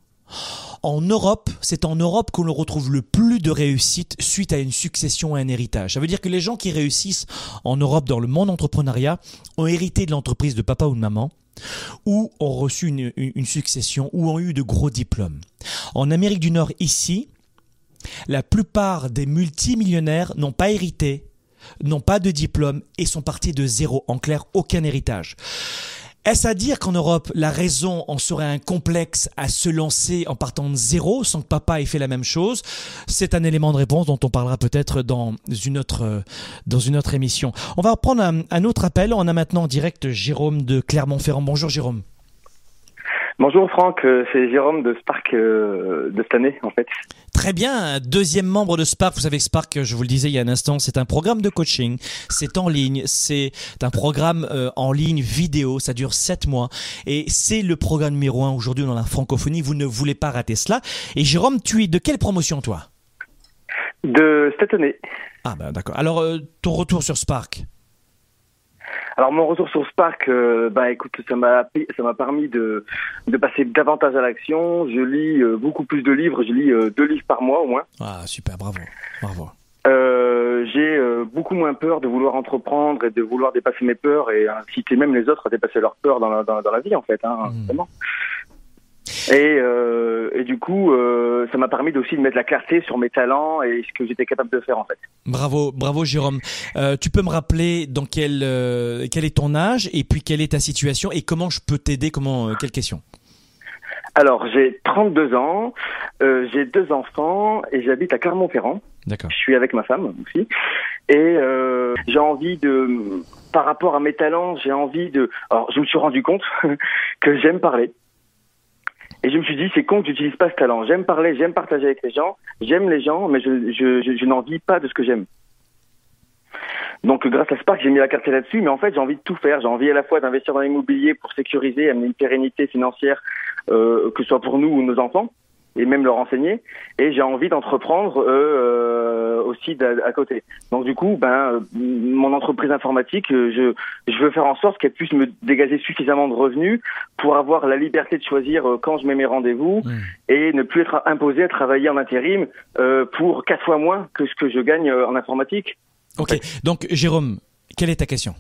En Europe, c'est en Europe qu'on retrouve le plus de réussite suite à une succession et un héritage. Ça veut dire que les gens qui réussissent en Europe dans le monde entrepreneuriat ont hérité de l'entreprise de papa ou de maman, ou ont reçu une, une, succession, ou ont eu de gros diplômes. En Amérique du Nord, ici, la plupart des multimillionnaires n'ont pas hérité, n'ont pas de diplôme et sont partis de zéro. En clair, aucun héritage. Est-ce à dire qu'en Europe, la raison en serait un complexe à se lancer en partant de zéro sans que papa ait fait la même chose? C'est un élément de réponse dont on parlera peut-être dans une autre dans une autre émission. On va reprendre un, un autre appel. On a maintenant en direct Jérôme de Clermont-Ferrand. Bonjour Jérôme. Bonjour Franck, euh, c'est Jérôme de Spark euh, de cette année en fait. Très bien, deuxième membre de Spark. Vous savez que Spark, je vous le disais il y a un instant, c'est un programme de coaching, c'est en ligne, c'est un programme euh, en ligne vidéo, ça dure sept mois et c'est le programme numéro un aujourd'hui dans la francophonie. Vous ne voulez pas rater cela. Et Jérôme, tu es de quelle promotion toi? De cette année. Ah ben d'accord. Alors ton retour sur Spark? Alors mon retour sur Spark, euh, bah écoute, ça m'a ça m'a permis de de passer davantage à l'action. Je lis euh, beaucoup plus de livres. Je lis euh, deux livres par mois au moins. Ah super, bravo, bravo. j'ai beaucoup moins peur de vouloir entreprendre et de vouloir dépasser mes peurs et inciter même les autres à dépasser leurs peurs dans la, dans, la vie en fait. Hein, mmh. Et, euh, et du coup, euh, ça m'a permis aussi de mettre la clarté sur mes talents et ce que j'étais capable de faire en fait. Bravo, bravo Jérôme. Euh, tu peux me rappeler dans quel quel est ton âge et puis quelle est ta situation et comment je peux t'aider Comment quelle question? Alors j'ai 32 ans, euh, j'ai deux enfants et j'habite à Clermont-Ferrand. D'accord. Je suis avec ma femme aussi et j'ai envie de par rapport à mes talents, j'ai envie de. Alors je me suis rendu compte [LAUGHS] que j'aime parler et je me suis dit, c'est con que j'utilise pas ce talent. J'aime parler, j'aime partager avec les gens, j'aime les gens, mais je, je, pas de ce que j'aime. Donc grâce à Spark, j'ai mis la carte là-dessus, mais en fait j'ai envie de tout faire. J'ai envie à la fois d'investir dans l'immobilier pour sécuriser, amener une pérennité financière, euh, que ce soit pour nous ou nos enfants et même leur enseigner. Et j'ai envie d'entreprendre euh, euh aussi à, côté. Donc du coup, ben, mon entreprise informatique, euh, je, je veux faire en sorte qu'elle puisse me dégager suffisamment de revenus pour avoir la liberté de choisir euh, quand je mets mes rendez-vous et ne plus être imposé à travailler en intérim euh, pour quatre fois moins que ce que je gagne en informatique. Ok. Donc Jérôme, quelle est ta question?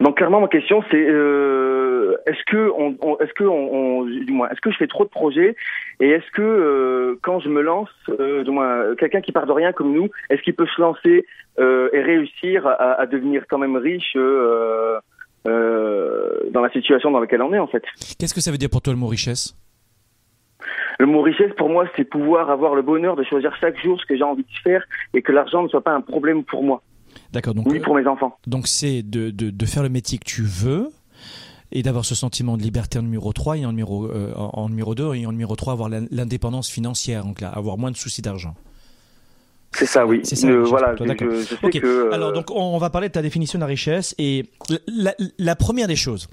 Donc clairement ma question c'est euh, est-ce que on, on est-ce que on, du moins est-ce que je fais trop de projets et est-ce que euh, quand je me lance euh, du moins quelqu'un qui part de rien comme nous est-ce qu'il peut se lancer euh, et réussir à, à, devenir quand même riche euh, euh, dans la situation dans laquelle on est en fait? Qu'est-ce que ça veut dire pour toi le mot richesse? Le mot richesse, pour moi, c'est pouvoir avoir le bonheur de choisir chaque jour ce que j'ai envie de faire et que l'argent ne soit pas un problème pour moi. D'accord. Donc, oui, pour mes enfants. Donc c'est de, de, de, faire le métier que tu veux et d'avoir ce sentiment de liberté en numéro 3 et en numéro, euh, en numéro 2 et en numéro 3 avoir l'indépendance financière, donc là, avoir moins de soucis d'argent. C'est ça, oui. C'est ça. Euh, voilà, je, je, sais okay. que. Euh... Alors, donc, on va parler de ta définition de la richesse. Et la, la première des choses,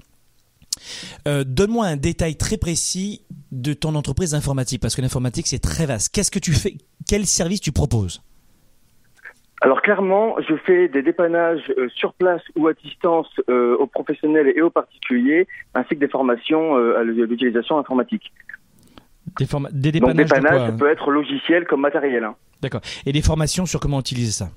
euh, donne-moi un détail très précis de ton entreprise informatique, parce que l'informatique, c'est très vaste. Qu'est-ce que tu fais Quel service tu proposes? Alors clairement, je fais des dépannages euh, sur place ou à distance euh, aux professionnels et aux particuliers, ainsi que des formations euh, à l'utilisation informatique. Des, des dépannages, Donc dépannages, de ça peut être logiciel comme matériel. Hein. D'accord. Et des formations sur comment utiliser ça?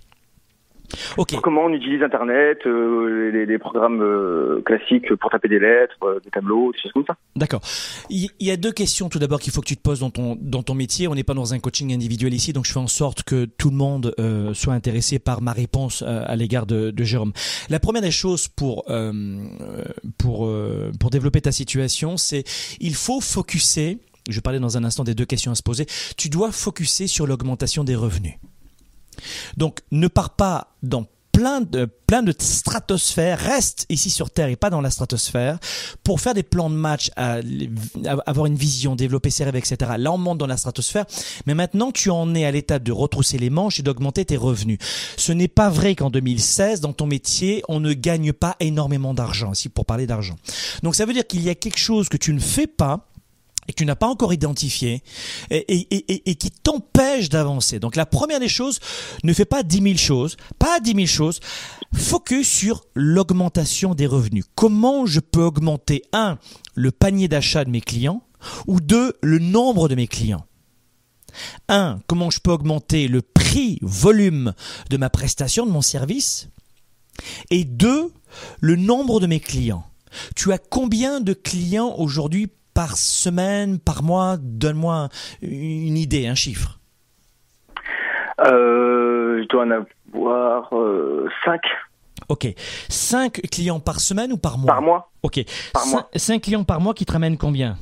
Comment on utilise Internet, euh, les, les programmes euh, classiques pour taper des lettres, euh, des tableaux, des choses comme ça. D'accord. Il y a deux questions tout d'abord qu'il faut que tu te poses dans ton dans ton métier. On n'est pas dans un coaching individuel ici, donc je fais en sorte que tout le monde soit intéressé par ma réponse à l'égard de, de Jérôme. La première des choses pour pour pour développer ta situation, c'est il faut focuser. Je parler dans un instant des deux questions à se poser. Tu dois focuser sur l'augmentation des revenus. Donc, ne pars pas dans plein de, plein de stratosphères, reste ici sur Terre et pas dans la stratosphère pour faire des plans de match, à- avoir une vision, développer ses rêves, etc. Là, on monte dans la stratosphère, mais maintenant, tu en es à l'étape de retrousser les manches et d'augmenter tes revenus. Ce n'est pas vrai qu'en 2016, dans ton métier, on ne gagne pas énormément d'argent, ici pour parler d'argent. Donc, ça veut dire qu'il y a quelque chose que tu ne fais pas et que tu n'as pas encore identifié et, qui t'empêche d'avancer. Donc la première des choses, ne fais pas 10 000 choses, pas 10 000 choses, focus sur l'augmentation des revenus. Comment je peux augmenter, un, le panier d'achat de mes clients, ou deux, le nombre de mes clients? Un, comment je peux augmenter le prix, volume de ma prestation, de mon service? Et deux, le nombre de mes clients. Tu as combien de clients aujourd'hui par semaine, par mois Donne-moi une idée, un chiffre. Euh, je dois en avoir 5 Ok. 5 clients par semaine ou par mois? Par mois. Ok. Par mois. 5 clients par mois qui te ramènent combien?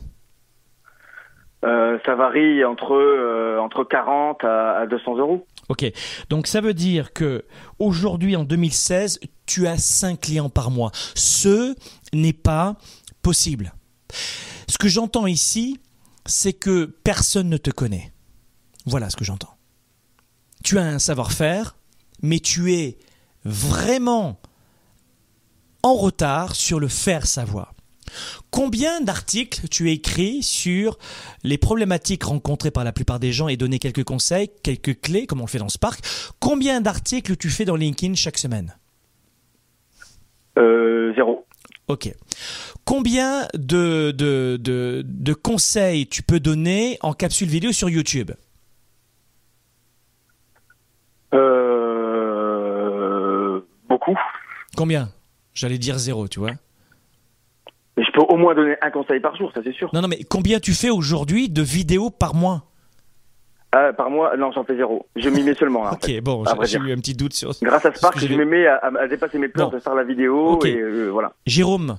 Euh, ça varie entre euh, entre 40 à, à 200 euros. Ok. Donc ça veut dire que aujourd'hui en 2016, tu as 5 clients par mois. Ce n'est pas possible. Ce que j'entends ici, c'est que personne ne te connaît. Voilà ce que j'entends. Tu as un savoir-faire, mais tu es vraiment en retard sur le faire savoir. Combien d'articles tu as écrit sur les problématiques rencontrées par la plupart des gens et donné quelques conseils, quelques clés, comme on le fait dans Spark? Combien d'articles tu fais dans LinkedIn chaque semaine? Euh, zéro. Ok. Combien de, de, de, de conseils tu peux donner en capsule vidéo sur YouTube Euh, beaucoup. Combien? J'allais dire zéro, tu vois. Mais je peux au moins donner un conseil par jour, ça c'est sûr. Non, non, mais combien tu fais aujourd'hui de vidéos par mois? Ah, par mois, non, j'en fais zéro. Je m'y mets seulement. en [LAUGHS] Ok, fait. bon, j'ai eu un petit doute sur. Grâce à Spark, je me mets à, à dépasser mes Bon. de faire la vidéo et euh, voilà. Jérôme,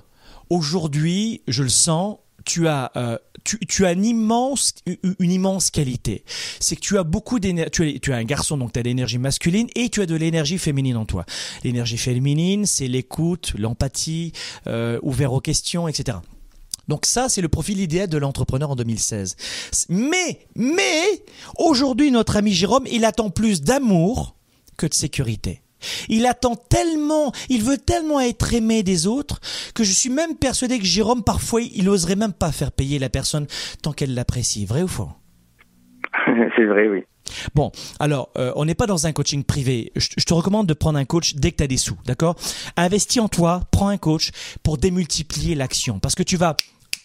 aujourd'hui, je le sens, tu as, euh, as une immense, qualité. C'est que tu as beaucoup d'énergie. Tu, es un garçon, donc tu as l'énergie masculine et tu as de l'énergie féminine en toi. L'énergie féminine, c'est l'écoute, l'empathie, euh, ouvert aux questions, etc. Donc ça, c'est le profil idéal de l'entrepreneur en 2016. Mais, mais, aujourd'hui, notre ami Jérôme, il attend plus d'amour que de sécurité. Il attend tellement, il veut tellement être aimé des autres que je suis même persuadé que Jérôme, parfois, il oserait même pas faire payer la personne tant qu'elle l'apprécie. Vrai ou faux? [LAUGHS] C'est vrai, oui. Bon, alors, euh, on n'est pas dans un coaching privé. Je, je te recommande de prendre un coach dès que tu as des sous, d'accord? Investis en toi, prends un coach pour démultiplier l'action. Parce que tu vas...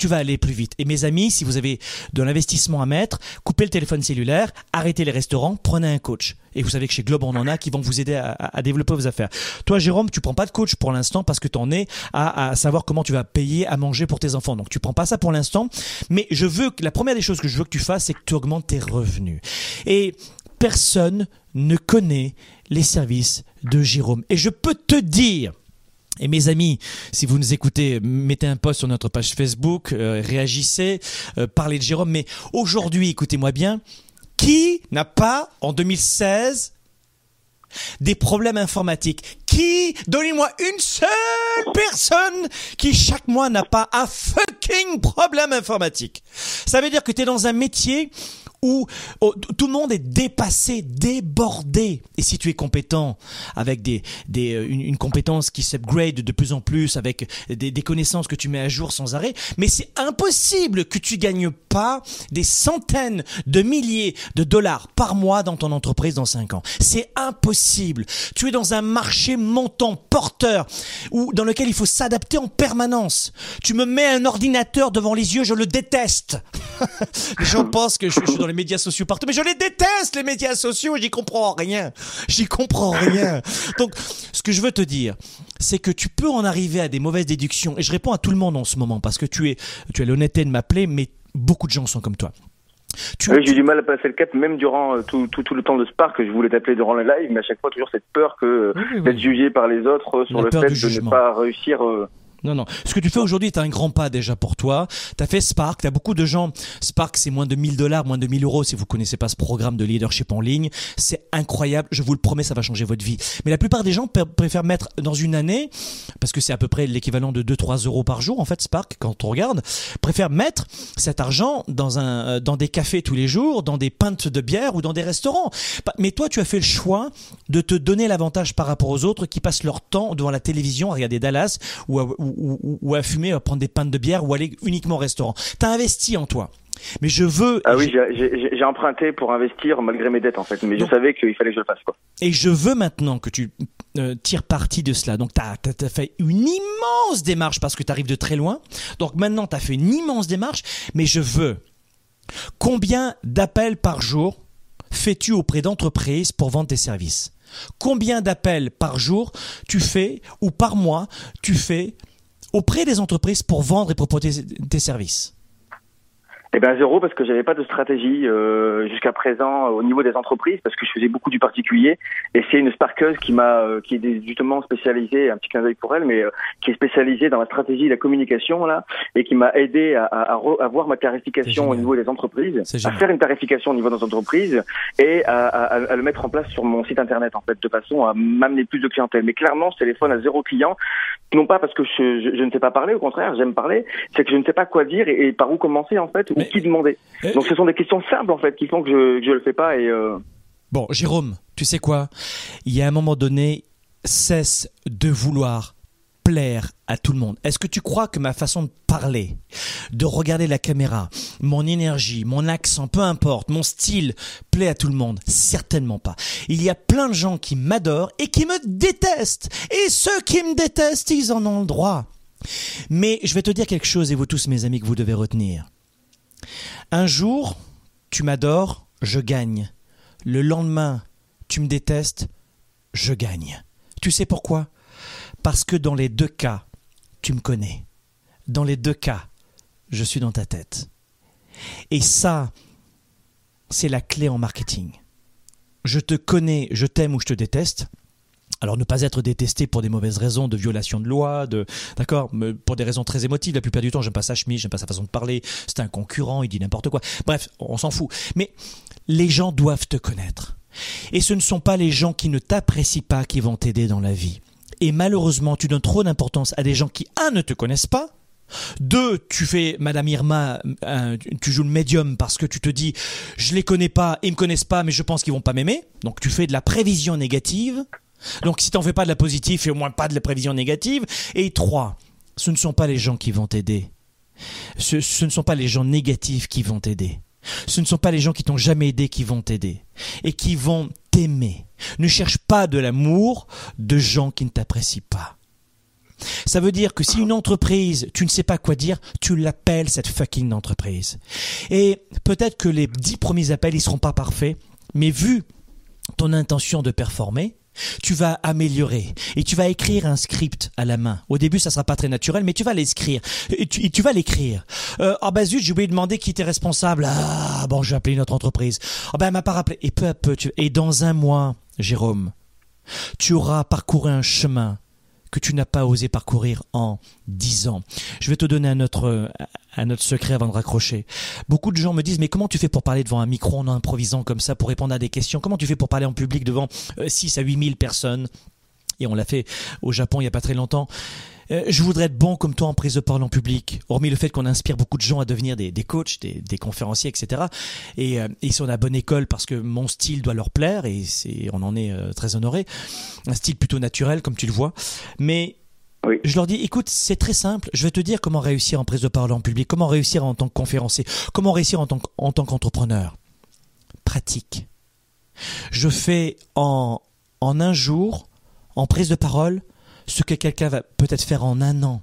Tu vas aller plus vite. Et mes amis, si vous avez de l'investissement à mettre, coupez le téléphone cellulaire, arrêtez les restaurants, prenez un coach. Et vous savez que chez Globe, on en a qui vont vous aider à, développer vos affaires. Toi, Jérôme, tu prends pas de coach pour l'instant parce que tu en es à, à savoir comment tu vas payer à manger pour tes enfants. Donc, tu prends pas ça pour l'instant. Mais je veux que la première des choses que je veux que tu fasses, c'est que tu augmentes tes revenus. Et personne ne connaît les services de Jérôme. Et je peux te dire, et mes amis, si vous nous écoutez, mettez un post sur notre page Facebook, euh, réagissez, euh, parlez de Jérôme. Mais aujourd'hui, écoutez-moi bien, qui n'a pas, en 2016, des problèmes informatiques? Qui? Donnez-moi une seule personne qui chaque mois n'a pas un fucking problème informatique. Ça veut dire que tu es dans un métier où oh, tout le monde est dépassé, débordé. Et si tu es compétent avec des, des, euh, une, compétence qui s'upgrade de plus en plus, avec des, connaissances que tu mets à jour sans arrêt, mais c'est impossible que tu gagnes pas des centaines de milliers de dollars par mois dans ton entreprise dans 5 ans. C'est impossible. Tu es dans un marché montant, porteur, où, dans lequel il faut s'adapter en permanence. Tu me mets un ordinateur devant les yeux, je le déteste. [LAUGHS] les gens pensent que je, je suis dans les médias sociaux partout. Mais je les déteste, les médias sociaux. J'y comprends rien. J'y comprends rien. [LAUGHS] Donc, ce que je veux te dire, c'est que tu peux en arriver à des mauvaises déductions. Et je réponds à tout le monde en ce moment parce que tu es, tu as l'honnêteté de m'appeler, mais beaucoup de gens sont comme toi. Oui, j'ai eu du mal à passer le cap, même durant euh, tout, tout, tout le temps de Spark, que je voulais t'appeler durant le live, mais à chaque fois toujours cette peur que Oui, oui, oui. d'être jugé par les autres euh, sur La le fait de jugement. ne pas réussir. Non, non. Ce que tu fais aujourd'hui est un grand pas déjà pour toi. Tu as fait Spark. Tu beaucoup de gens. Spark, c'est moins de 1000 dollars, moins de 1000 euros si vous connaissez pas ce programme de leadership en ligne. C'est incroyable. Je vous le promets, ça va changer votre vie. Mais la plupart des gens pr- préfèrent mettre dans une année, parce que c'est à peu près l'équivalent de 2-3 euros par jour, en fait, Spark, quand on regarde, préfèrent mettre cet argent dans un, euh, dans des cafés tous les jours, dans des pintes de bière ou dans des restaurants. Mais toi, tu as fait le choix de te donner l'avantage par rapport aux autres qui passent leur temps devant la télévision à regarder Dallas ou à, ou, ou- ou à fumer, à prendre des pintes de bière ou aller uniquement au restaurant. T'as investi en toi. Mais je veux, Ah oui, j'ai- emprunté pour investir malgré mes dettes en fait, mais Donc- je savais qu'il fallait que je le fasse quoi. et je veux maintenant que tu euh, tires parti de cela. Donc, tu as, fait une immense démarche parce que tu arrives de très loin. Donc, maintenant, tu as fait une immense démarche, mais je veux. Combien d'appels par jour fais-tu auprès d'entreprises pour vendre tes services? Combien d'appels par jour tu fais ou par mois tu fais auprès des entreprises pour vendre et proposer tes services Eh ben zéro parce que j'avais pas de stratégie euh, jusqu'à présent au niveau des entreprises parce que je faisais beaucoup du particulier. Et c'est une sparkeuse qui m'a euh, qui est justement spécialisée un petit clin d'œil pour elle mais euh, qui est spécialisée dans la stratégie et la communication là et qui m'a aidé à, à, à re- à voir ma tarification au niveau des entreprises, à faire une tarification au niveau des entreprises et à, à, à- à le mettre en place sur mon site internet en fait de façon à m'amener plus de clientèle. Mais clairement, je téléphone à zéro client, non pas parce que je, je, je ne sais pas parler, au contraire, j'aime parler, c'est que je ne sais pas quoi dire et, et par où commencer en fait ou qui demander. Euh, Donc ce sont des questions simples en fait qui font que je je le fais pas et euh, Bon, Jérôme, tu sais quoi? Il y a un moment donné, cesse de vouloir plaire à tout le monde. Est-ce que tu crois que ma façon de parler, de regarder la caméra, mon énergie, mon accent, peu importe, mon style plaît à tout le monde? Certainement pas. Il y a plein de gens qui m'adorent et qui me détestent. Et ceux qui me détestent, ils en ont le droit. Mais je vais te dire quelque chose et vous tous mes amis que vous devez retenir. Un jour, tu m'adores, je gagne. Le lendemain, tu me détestes, je gagne. Tu sais pourquoi? Parce que dans les deux cas, tu me connais. Dans les deux cas, je suis dans ta tête. Et ça, c'est la clé en marketing. Je te connais, je t'aime ou je te déteste. Alors ne pas être détesté pour des mauvaises raisons, de violation de loi, de d'accord, pour des raisons très émotives. La plupart du temps, j'aime pas sa chemise, j'aime pas sa façon de parler. C'est un concurrent, il dit n'importe quoi. Bref, on s'en fout. Mais les gens doivent te connaître. Et ce ne sont pas les gens qui ne t'apprécient pas qui vont t'aider dans la vie. Et malheureusement, tu donnes trop d'importance à des gens qui, un, ne te connaissent pas, deux, tu fais Madame Irma, tu joues le médium parce que tu te dis, je les connais pas, ils me connaissent pas, mais je pense qu'ils vont pas m'aimer. Donc tu fais de la prévision négative. Donc si t'en fais pas de la positive, fais au moins pas de la prévision négative. Et trois, ce ne sont pas les gens qui vont t'aider. Ce, ce ne sont pas les gens négatifs qui vont t'aider. Ce ne sont pas les gens qui t'ont jamais aidé qui vont t'aider et qui vont t'aimer. Ne cherche pas de l'amour de gens qui ne t'apprécient pas. Ça veut dire que si une entreprise, tu ne sais pas quoi dire, tu l'appelles cette fucking entreprise. Et peut-être que les dix premiers appels, ils seront pas parfaits, mais vu ton intention de performer, tu vas améliorer et tu vas écrire un script à la main. Au début, ça sera pas très naturel, mais tu vas l'écrire. Et tu, vas l'écrire. Euh, ah bah zut, j'ai oublié de demander qui était responsable. Ah bon, je vais appeler notre entreprise. Ah bah elle m'a pas rappelé. Et peu à peu, tu... et dans un mois, Jérôme, tu auras parcouru un chemin que tu n'as pas osé parcourir en dix ans. Je vais te donner un autre, secret avant de raccrocher. Beaucoup de gens me disent, mais comment tu fais pour parler devant un micro en improvisant comme ça, pour répondre à des questions? Comment tu fais pour parler en public devant euh, 6 à 8 000 personnes? Et on l'a fait au Japon il n'y a pas très longtemps. Euh, je voudrais être bon comme toi en prise de parole en public, hormis le fait qu'on inspire beaucoup de gens à devenir des, des coachs, des, des conférenciers, etc. Et euh, ils sont à la bonne école parce que mon style doit leur plaire et c'est, on en est euh, très honoré. Un style plutôt naturel, comme tu le vois. Mais Oui. je leur dis, écoute, c'est très simple. Je vais te dire comment réussir en prise de parole en public, comment réussir en tant que conférencier, comment réussir en tant, qu- en tant qu'entrepreneur. Pratique. Je fais en, en un jour, en prise de parole, ce que quelqu'un va peut-être faire en un an.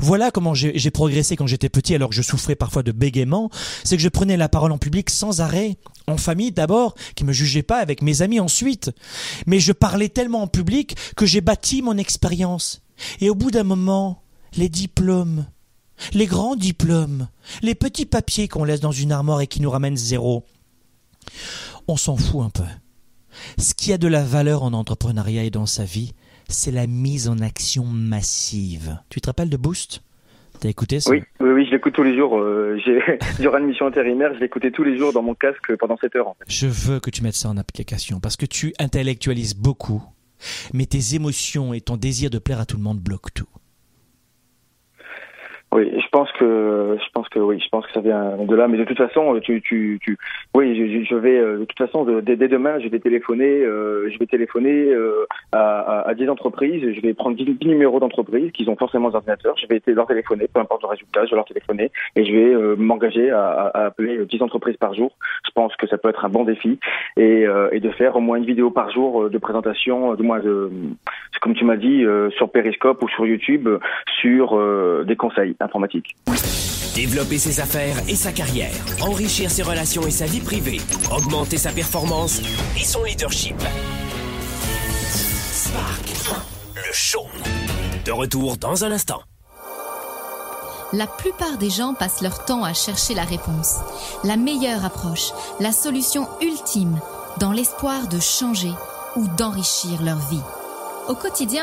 Voilà comment j'ai progressé quand j'étais petit alors que je souffrais parfois de bégaiement, c'est que je prenais la parole en public sans arrêt, en famille d'abord, qui me jugeait pas, avec mes amis ensuite. Mais je parlais tellement en public que j'ai bâti mon expérience. Et au bout d'un moment, les diplômes, les grands diplômes, les petits papiers qu'on laisse dans une armoire et qui nous ramènent zéro, on s'en fout un peu. Ce qui a de la valeur en entrepreneuriat et dans sa vie, c'est la mise en action massive. Tu te rappelles de Boost? T'as écouté ça? Oui, oui, oui je l'écoute tous les jours. Euh, [LAUGHS] durant une mission intérimaire, je l'écoutais tous les jours dans mon casque pendant 7 heures. Je veux que tu mettes ça en application parce que tu intellectualises beaucoup, mais tes émotions et ton désir de plaire à tout le monde bloquent tout. Oui, je pense que je pense que oui, je pense que ça vient de là. Mais de toute façon, tu tu, tu oui, je, je vais euh, de toute façon dès, demain, je vais téléphoner, euh, je vais téléphoner euh, à, à, à, 10 entreprises. Je vais prendre 10, numéros d'entreprises qui ont forcément des ordinateurs. Je vais leur téléphoner, peu importe le résultat, je vais leur téléphoner et je vais m'engager à, à, appeler 10 entreprises par jour. Je pense que ça peut être un bon défi et, et de faire au moins une vidéo par jour de présentation, du moins de, comme tu m'as dit, sur Periscope ou sur YouTube, sur des conseils informatique. Développer ses affaires et sa carrière, enrichir ses relations et sa vie privée, augmenter sa performance et son leadership. Spark, le show. De retour dans un instant. La plupart des gens passent leur temps à chercher la réponse, la meilleure approche, la solution ultime, dans l'espoir de changer ou d'enrichir leur vie. Au quotidien,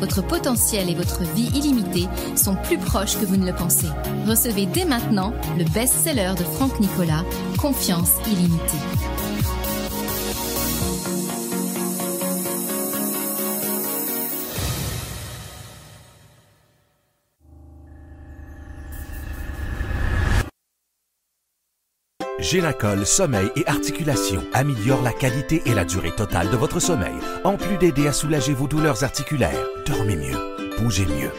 Votre potentiel et votre vie illimitée sont plus proches que vous ne le pensez. Recevez dès maintenant le best-seller de Franck Nicolas, Confiance illimitée. Génacol Sommeil et Articulation améliore la qualité et la durée totale de votre sommeil, en plus d'aider à soulager vos douleurs articulaires. Dormez mieux, bougez mieux.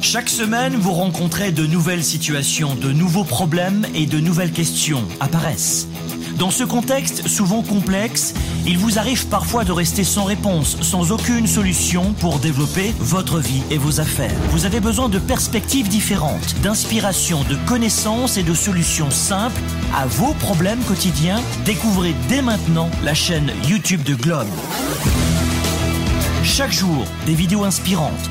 Chaque semaine, vous rencontrez de nouvelles situations, de nouveaux problèmes et de nouvelles questions apparaissent. Dans ce contexte souvent complexe, il vous arrive parfois de rester sans réponse, sans aucune solution pour développer votre vie et vos affaires. Vous avez besoin de perspectives différentes, d'inspiration, de connaissances et de solutions simples à vos problèmes quotidiens. Découvrez dès maintenant la chaîne YouTube de Globe. Chaque jour, des vidéos inspirantes.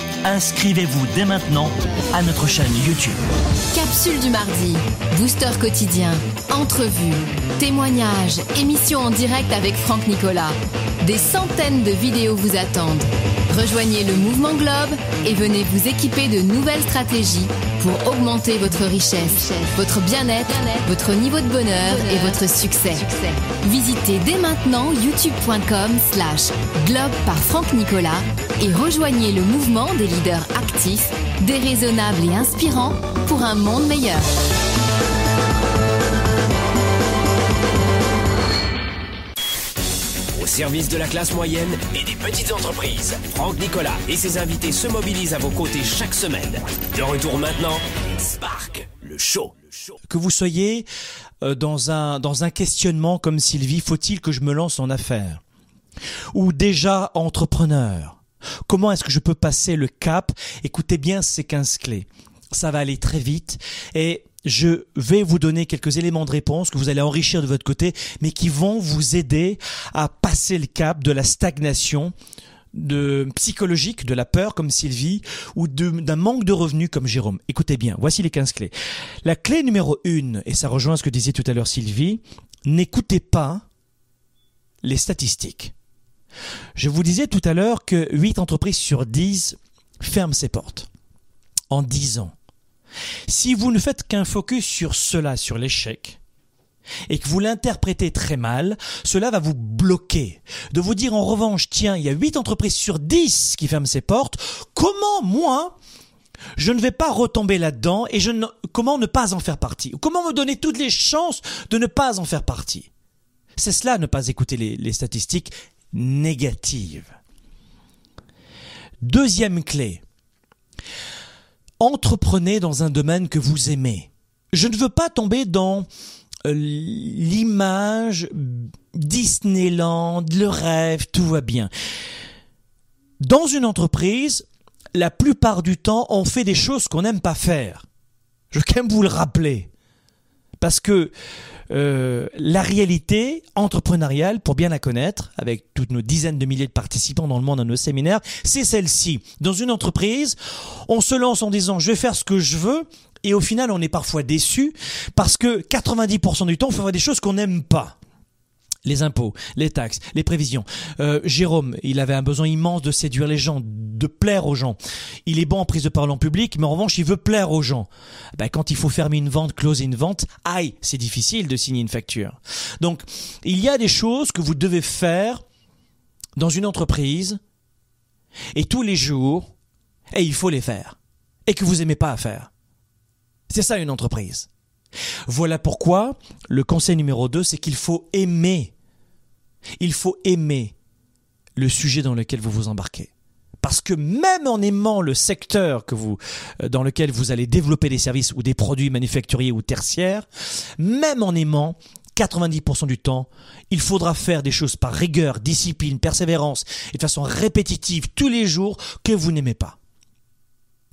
Inscrivez-vous dès maintenant à notre chaîne YouTube. Capsule du mardi, booster quotidien, entrevue, témoignages, émission en direct avec Franck Nicolas. Des centaines de vidéos vous attendent. Rejoignez le mouvement Globe et venez vous équiper de nouvelles stratégies pour augmenter votre richesse, votre bien-être, votre niveau de bonheur et votre succès. Visitez dès maintenant youtube.com slash globe par Franck Nicolas et rejoignez le mouvement des leaders actifs, déraisonnables et inspirants pour un monde meilleur. Service de la classe moyenne et des petites entreprises, Franck Nicolas et ses invités se mobilisent à vos côtés chaque semaine. De retour maintenant, Spark, le show. Que vous soyez euh, dans un, dans un questionnement comme Sylvie, faut-il que je me lance en affaires? Ou déjà entrepreneur? Comment est-ce que je peux passer le cap? Écoutez bien ces 15 clés. Ça va aller très vite et je vais vous donner quelques éléments de réponse que vous allez enrichir de votre côté, mais qui vont vous aider à passer le cap de la stagnation de psychologique, de la peur comme Sylvie, ou d'un manque de revenus comme Jérôme. Écoutez bien, voici les 15 clés. La clé numéro une, et ça rejoint ce que disait tout à l'heure Sylvie, n'écoutez pas les statistiques. Je vous disais tout à l'heure que 8 entreprises sur 10 ferment ses portes en 10 ans. Si vous ne faites qu'un focus sur cela, sur l'échec, et que vous l'interprétez très mal, cela va vous bloquer. De vous dire en revanche, tiens, il y a 8 entreprises sur 10 qui ferment ses portes, comment moi, je ne vais pas retomber là-dedans et comment ne pas en faire partie? Comment me donner toutes les chances de ne pas en faire partie? C'est cela, ne pas écouter les statistiques négatives. Deuxième clé. Entreprenez dans un domaine que vous aimez. Je ne veux pas tomber dans euh, l'image, Disneyland, le rêve, tout va bien. Dans une entreprise, la plupart du temps, on fait des choses qu'on n'aime pas faire. Je veux quand même vous le rappeler. Parce que euh, la réalité entrepreneuriale, pour bien la connaître, avec toutes nos dizaines de milliers de participants dans le monde à nos séminaires, c'est celle-ci. Dans une entreprise, on se lance en disant je vais faire ce que je veux, et au final, on est parfois déçu parce que 90% du temps, on fait des choses qu'on n'aime pas les impôts, les taxes, les prévisions. Euh, Jérôme, il avait un besoin immense de séduire les gens, de plaire aux gens. Il est bon en prise de parole en public, mais en revanche, il veut plaire aux gens. Ben, quand il faut fermer une vente, closer une vente, aïe, c'est difficile de signer une facture. Donc, il y a des choses que vous devez faire dans une entreprise, et tous les jours, et il faut les faire, et que vous aimez pas à faire. C'est ça une entreprise. Voilà pourquoi le conseil numéro 2, c'est qu'il faut aimer. Il faut aimer le sujet dans lequel vous vous embarquez. Parce que même en aimant le secteur que vous, euh, dans lequel vous allez développer des services ou des produits manufacturiers ou tertiaires, même en aimant, 90% du temps, il faudra faire des choses par rigueur, discipline, persévérance et de façon répétitive tous les jours que vous n'aimez pas.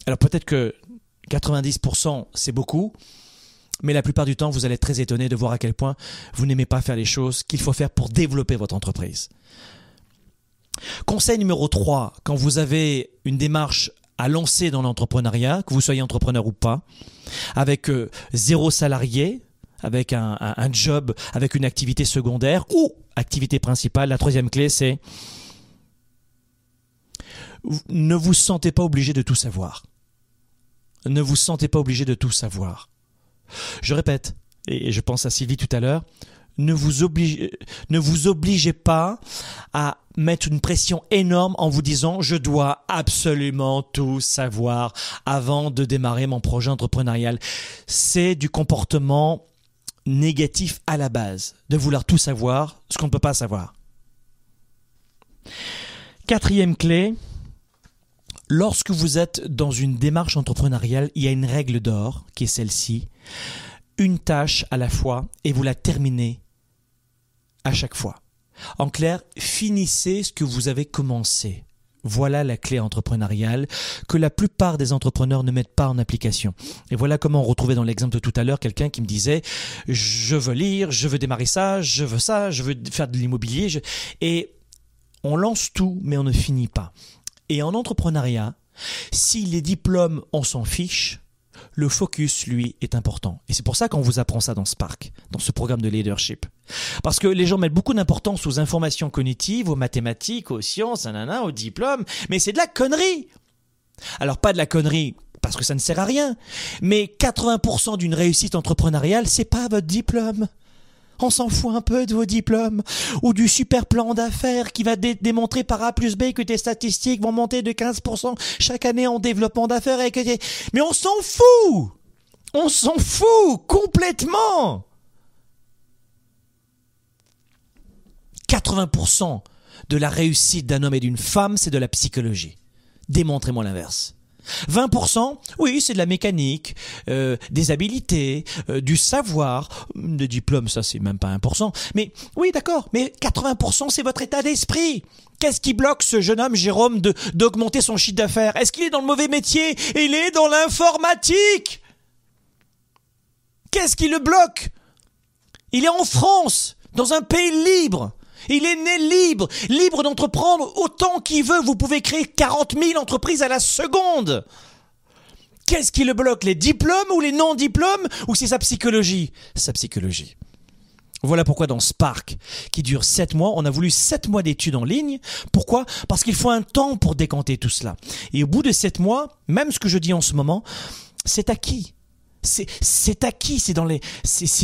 Alors peut-être que 90% c'est beaucoup, mais la plupart du temps vous allez être très étonné de voir à quel point vous n'aimez pas faire les choses qu'il faut faire pour développer votre entreprise. Conseil numéro 3, quand vous avez une démarche à lancer dans l'entrepreneuriat, que vous soyez entrepreneur ou pas, avec euh, zéro salarié, avec un, un, job, avec une activité secondaire ou activité principale, la troisième clé c'est ne vous sentez pas obligé de tout savoir. Ne vous sentez pas obligé de tout savoir. Je répète, et je pense à Sylvie tout à l'heure, ne vous, obligez, ne vous obligez pas à mettre une pression énorme en vous disant je dois absolument tout savoir avant de démarrer mon projet entrepreneurial. C'est du comportement négatif à la base, de vouloir tout savoir, ce qu'on ne peut pas savoir. Quatrième clé, Lorsque vous êtes dans une démarche entrepreneuriale, il y a une règle d'or qui est celle-ci. Une tâche à la fois et vous la terminez à chaque fois. En clair, finissez ce que vous avez commencé. Voilà la clé entrepreneuriale que la plupart des entrepreneurs ne mettent pas en application. Et voilà comment on retrouvait dans l'exemple de tout à l'heure quelqu'un qui me disait je veux lire, je veux démarrer ça, je veux ça, je veux faire de l'immobilier. Et on lance tout, mais on ne finit pas. Et en entrepreneuriat, si les diplômes, on s'en fiche, le focus, lui, est important. Et c'est pour ça qu'on vous apprend ça dans Spark, dans ce programme de leadership. Parce que les gens mettent beaucoup d'importance aux informations cognitives, aux mathématiques, aux sciences, nanana, aux diplômes, mais c'est de la connerie. Alors pas de la connerie parce que ça ne sert à rien, mais 80% d'une réussite entrepreneuriale, c'est pas votre diplôme. On s'en fout un peu de vos diplômes ou du super plan d'affaires qui va démontrer par A plus B que tes statistiques vont monter de 15% chaque année en développement d'affaires mais on s'en fout. On s'en fout complètement. 80% de la réussite d'un homme et d'une femme, c'est de la psychologie. Démontrez-moi l'inverse. 20%, oui, c'est de la mécanique, euh, des habilités, euh, du savoir, des diplômes, ça c'est même pas 1%. Mais oui, d'accord, mais 80% c'est votre état d'esprit. Qu'est-ce qui bloque ce jeune homme, Jérôme, de d'augmenter son chiffre d'affaires? Est-ce qu'il est dans le mauvais métier? Il est dans l'informatique Qu'est-ce qui le bloque? Il est en France, dans un pays libre. Il est né libre, libre d'entreprendre autant qu'il veut. Vous pouvez créer 40 000 entreprises à la seconde. Qu'est-ce qui le bloque? Les diplômes ou les non-diplômes? Ou c'est sa psychologie? Sa psychologie. Voilà pourquoi dans Spark, qui dure 7 mois, on a voulu 7 mois d'études en ligne. Pourquoi? Parce qu'il faut un temps pour décanter tout cela. Et au bout de 7 mois, même ce que je dis en ce moment, c'est acquis. C'est acquis, c'est dans, les,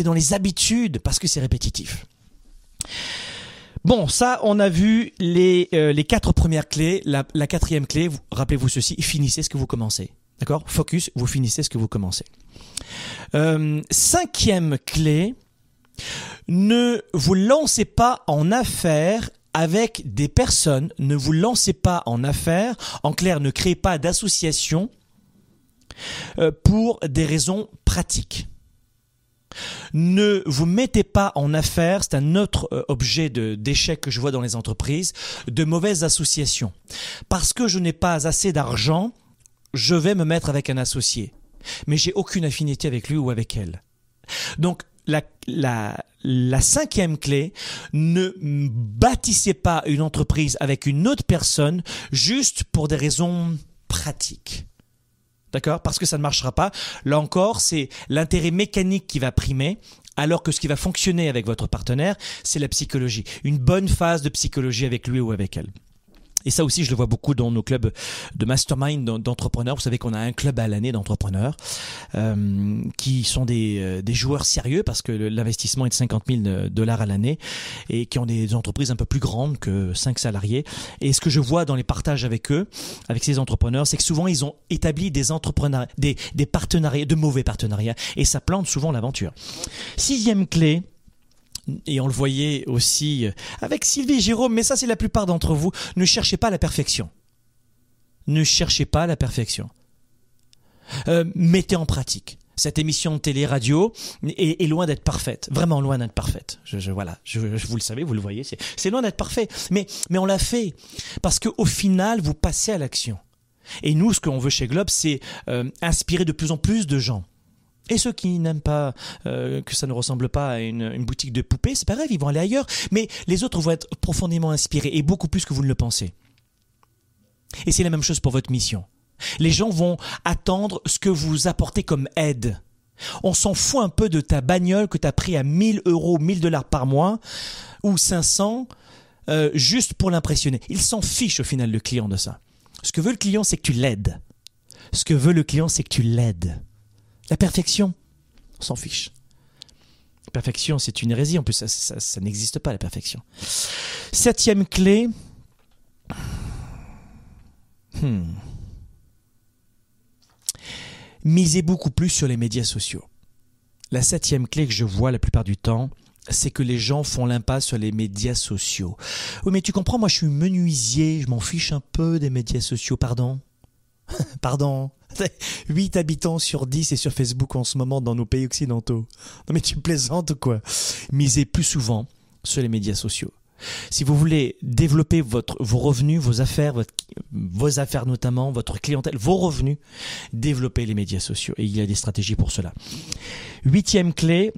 dans les habitudes, parce que c'est répétitif. Bon, ça, on a vu les, euh, les quatre premières clés. La, quatrième clé, rappelez-vous ceci, finissez ce que vous commencez. D'accord? Focus, vous finissez ce que vous commencez. Euh, cinquième clé, ne vous lancez pas en affaires avec des personnes, ne vous lancez pas en affaires, en clair, ne créez pas d'association euh, pour des raisons pratiques. Ne vous mettez pas en affaires, c'est un autre euh, objet d'échec que je vois dans les entreprises, de mauvaises associations. Parce que je n'ai pas assez d'argent, je vais me mettre avec un associé. Mais j'ai aucune affinité avec lui ou avec elle. Donc, la, la cinquième clé, ne bâtissez pas une entreprise avec une autre personne juste pour des raisons pratiques. D'accord? Parce que ça ne marchera pas. Là encore, c'est l'intérêt mécanique qui va primer. Alors que ce qui va fonctionner avec votre partenaire, c'est la psychologie. Une bonne phase de psychologie avec lui ou avec elle. Et ça aussi, je le vois beaucoup dans nos clubs de mastermind d'entrepreneurs. Vous savez qu'on a un club à l'année d'entrepreneurs euh, qui sont des, euh, des, joueurs sérieux parce que l'investissement est de 50 000 dollars à l'année et qui ont des entreprises un peu plus grandes que 5 salariés. Et ce que je vois dans les partages avec eux, avec ces entrepreneurs, c'est que souvent ils ont établi des entrepreneurs, des, des partenariats, de mauvais partenariats, et ça plante souvent l'aventure. Sixième clé, et on le voyait aussi euh, avec Sylvie et Jérôme, mais ça c'est la plupart d'entre vous, ne cherchez pas la perfection. Ne cherchez pas la perfection. Euh, mettez en pratique. Cette émission de télé-radio est, loin d'être parfaite, vraiment loin d'être parfaite. Je, voilà, vous le savez, vous le voyez, c'est loin d'être parfait. Mais, mais on l'a fait parce qu'au final, vous passez à l'action. Et nous, ce qu'on veut chez Globe, c'est euh, inspirer de plus en plus de gens. Et ceux qui n'aiment pas euh, que ça ne ressemble pas à une, boutique de poupées, c'est pas grave, ils vont aller ailleurs. Mais les autres vont être profondément inspirés et beaucoup plus que vous ne le pensez. Et c'est la même chose pour votre mission. Les gens vont attendre ce que vous apportez comme aide. On s'en fout un peu de ta bagnole que tu as pris à 1000 euros, 1000 dollars par mois ou 500 euh, juste pour l'impressionner. Il s'en fiche au final le client de ça. Ce que veut le client, c'est que tu l'aides. Ce que veut le client, c'est que tu l'aides. La perfection, on s'en fiche. La perfection, c'est une hérésie. En plus, ça, ça, n'existe pas, la perfection. Septième clé. Hmm. Misez beaucoup plus sur les médias sociaux. La septième clé que je vois la plupart du temps, c'est que les gens font l'impasse sur les médias sociaux. Oui, mais tu comprends, moi je suis menuisier, je m'en fiche un peu des médias sociaux, pardon [LAUGHS] Pardon [LAUGHS] 8 habitants sur 10 et sur Facebook en ce moment dans nos pays occidentaux. Non mais tu plaisantes quoi? Misez plus souvent sur les médias sociaux. Si vous voulez développer votre, vos revenus, vos affaires, vos affaires notamment, votre clientèle, vos revenus, développez les médias sociaux. Et il y a des stratégies pour cela. Huitième clé,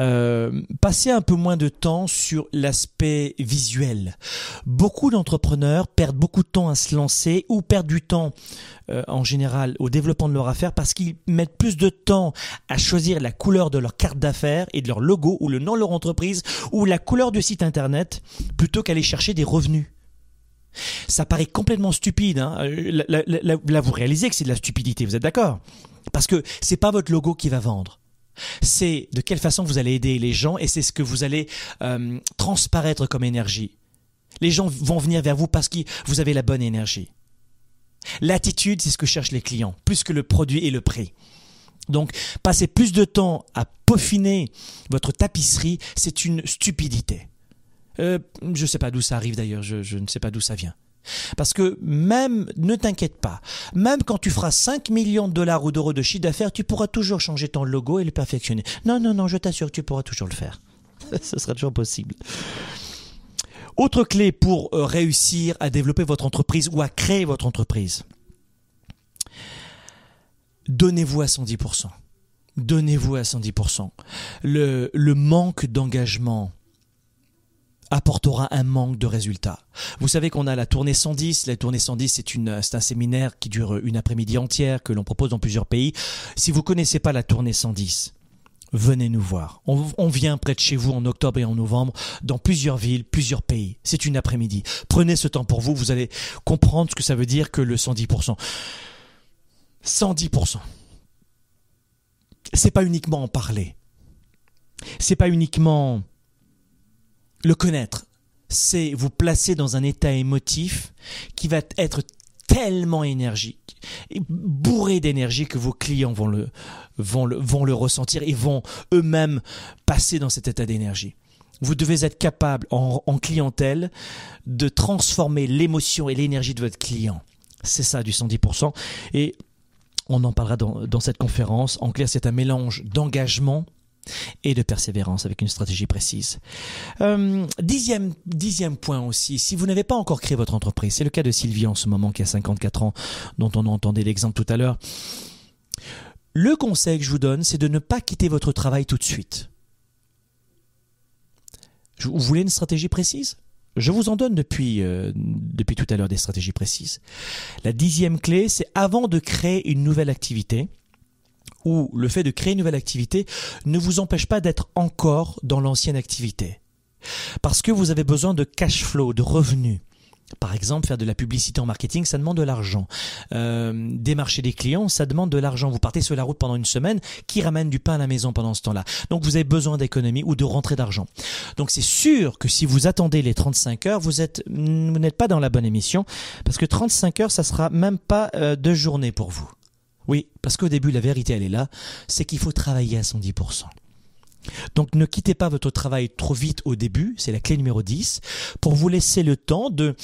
euh, passer un peu moins de temps sur l'aspect visuel. Beaucoup d'entrepreneurs perdent beaucoup de temps à se lancer ou perdent du temps euh, en général au développement de leur affaire parce qu'ils mettent plus de temps à choisir la couleur de leur carte d'affaires et de leur logo ou le nom de leur entreprise ou la couleur du site internet plutôt qu'aller chercher des revenus. Ça paraît complètement stupide. Hein. Euh, là, vous réalisez que c'est de la stupidité, vous êtes d'accord? Parce que c'est pas votre logo qui va vendre c'est de quelle façon vous allez aider les gens et c'est ce que vous allez euh, transparaître comme énergie. Les gens vont venir vers vous parce que vous avez la bonne énergie. L'attitude, c'est ce que cherchent les clients, plus que le produit et le prix. Donc, passer plus de temps à peaufiner votre tapisserie, c'est une stupidité. Euh, je ne sais pas d'où ça arrive d'ailleurs, je, je ne sais pas d'où ça vient. Parce que même, ne t'inquiète pas, même quand tu feras 5 millions de dollars ou d'euros de chiffre d'affaires, tu pourras toujours changer ton logo et le perfectionner. Non, non, non, je t'assure tu pourras toujours le faire. [LAUGHS] Ce sera toujours possible. Autre clé pour euh, réussir à développer votre entreprise ou à créer votre entreprise. Donnez-vous à 110%. Donnez-vous à 110%. Le, le manque d'engagement apportera un manque de résultats. Vous savez qu'on a la tournée 110. La tournée 110, c'est un séminaire qui dure une après-midi entière que l'on propose dans plusieurs pays. Si vous connaissez pas la tournée 110, venez nous voir. On, on, vient près de chez vous en octobre et en novembre dans plusieurs villes, plusieurs pays. C'est une après-midi. Prenez ce temps pour vous. Vous allez comprendre ce que ça veut dire que le 110%. 110%. C'est pas uniquement en parler. C'est pas uniquement le connaître, c'est vous placer dans un état émotif qui va être tellement énergique, bourré d'énergie que vos clients vont le, vont vont le ressentir et vont eux-mêmes passer dans cet état d'énergie. Vous devez être capable en, en clientèle de transformer l'émotion et l'énergie de votre client. C'est ça du 110%. Et on en parlera dans, dans cette conférence. En clair, c'est un mélange d'engagement, et de persévérance avec une stratégie précise. Euh, dixième, dixième point aussi, si vous n'avez pas encore créé votre entreprise, c'est le cas de Sylvie en ce moment qui a 54 ans, dont on entendait l'exemple tout à l'heure. Le conseil que je vous donne, c'est de ne pas quitter votre travail tout de suite. Vous voulez une stratégie précise? Je vous en donne depuis, euh, depuis tout à l'heure des stratégies précises. La dixième clé, c'est avant de créer une nouvelle activité, ou le fait de créer une nouvelle activité ne vous empêche pas d'être encore dans l'ancienne activité. Parce que vous avez besoin de cash flow, de revenus. Par exemple, faire de la publicité en marketing, ça demande de l'argent. Euh, démarcher des clients, ça demande de l'argent. Vous partez sur la route pendant une semaine, qui ramène du pain à la maison pendant ce temps-là Donc vous avez besoin d'économie ou de rentrée d'argent. Donc c'est sûr que si vous attendez les 35 heures, vous êtes, vous n'êtes pas dans la bonne émission, parce que 35 heures, ça sera même pas euh, deux journées pour vous. Oui, parce qu'au début, la vérité, elle est là, c'est qu'il faut travailler à 110%. Donc ne quittez pas votre travail trop vite au début, c'est la clé numéro 10, pour vous laisser le temps de,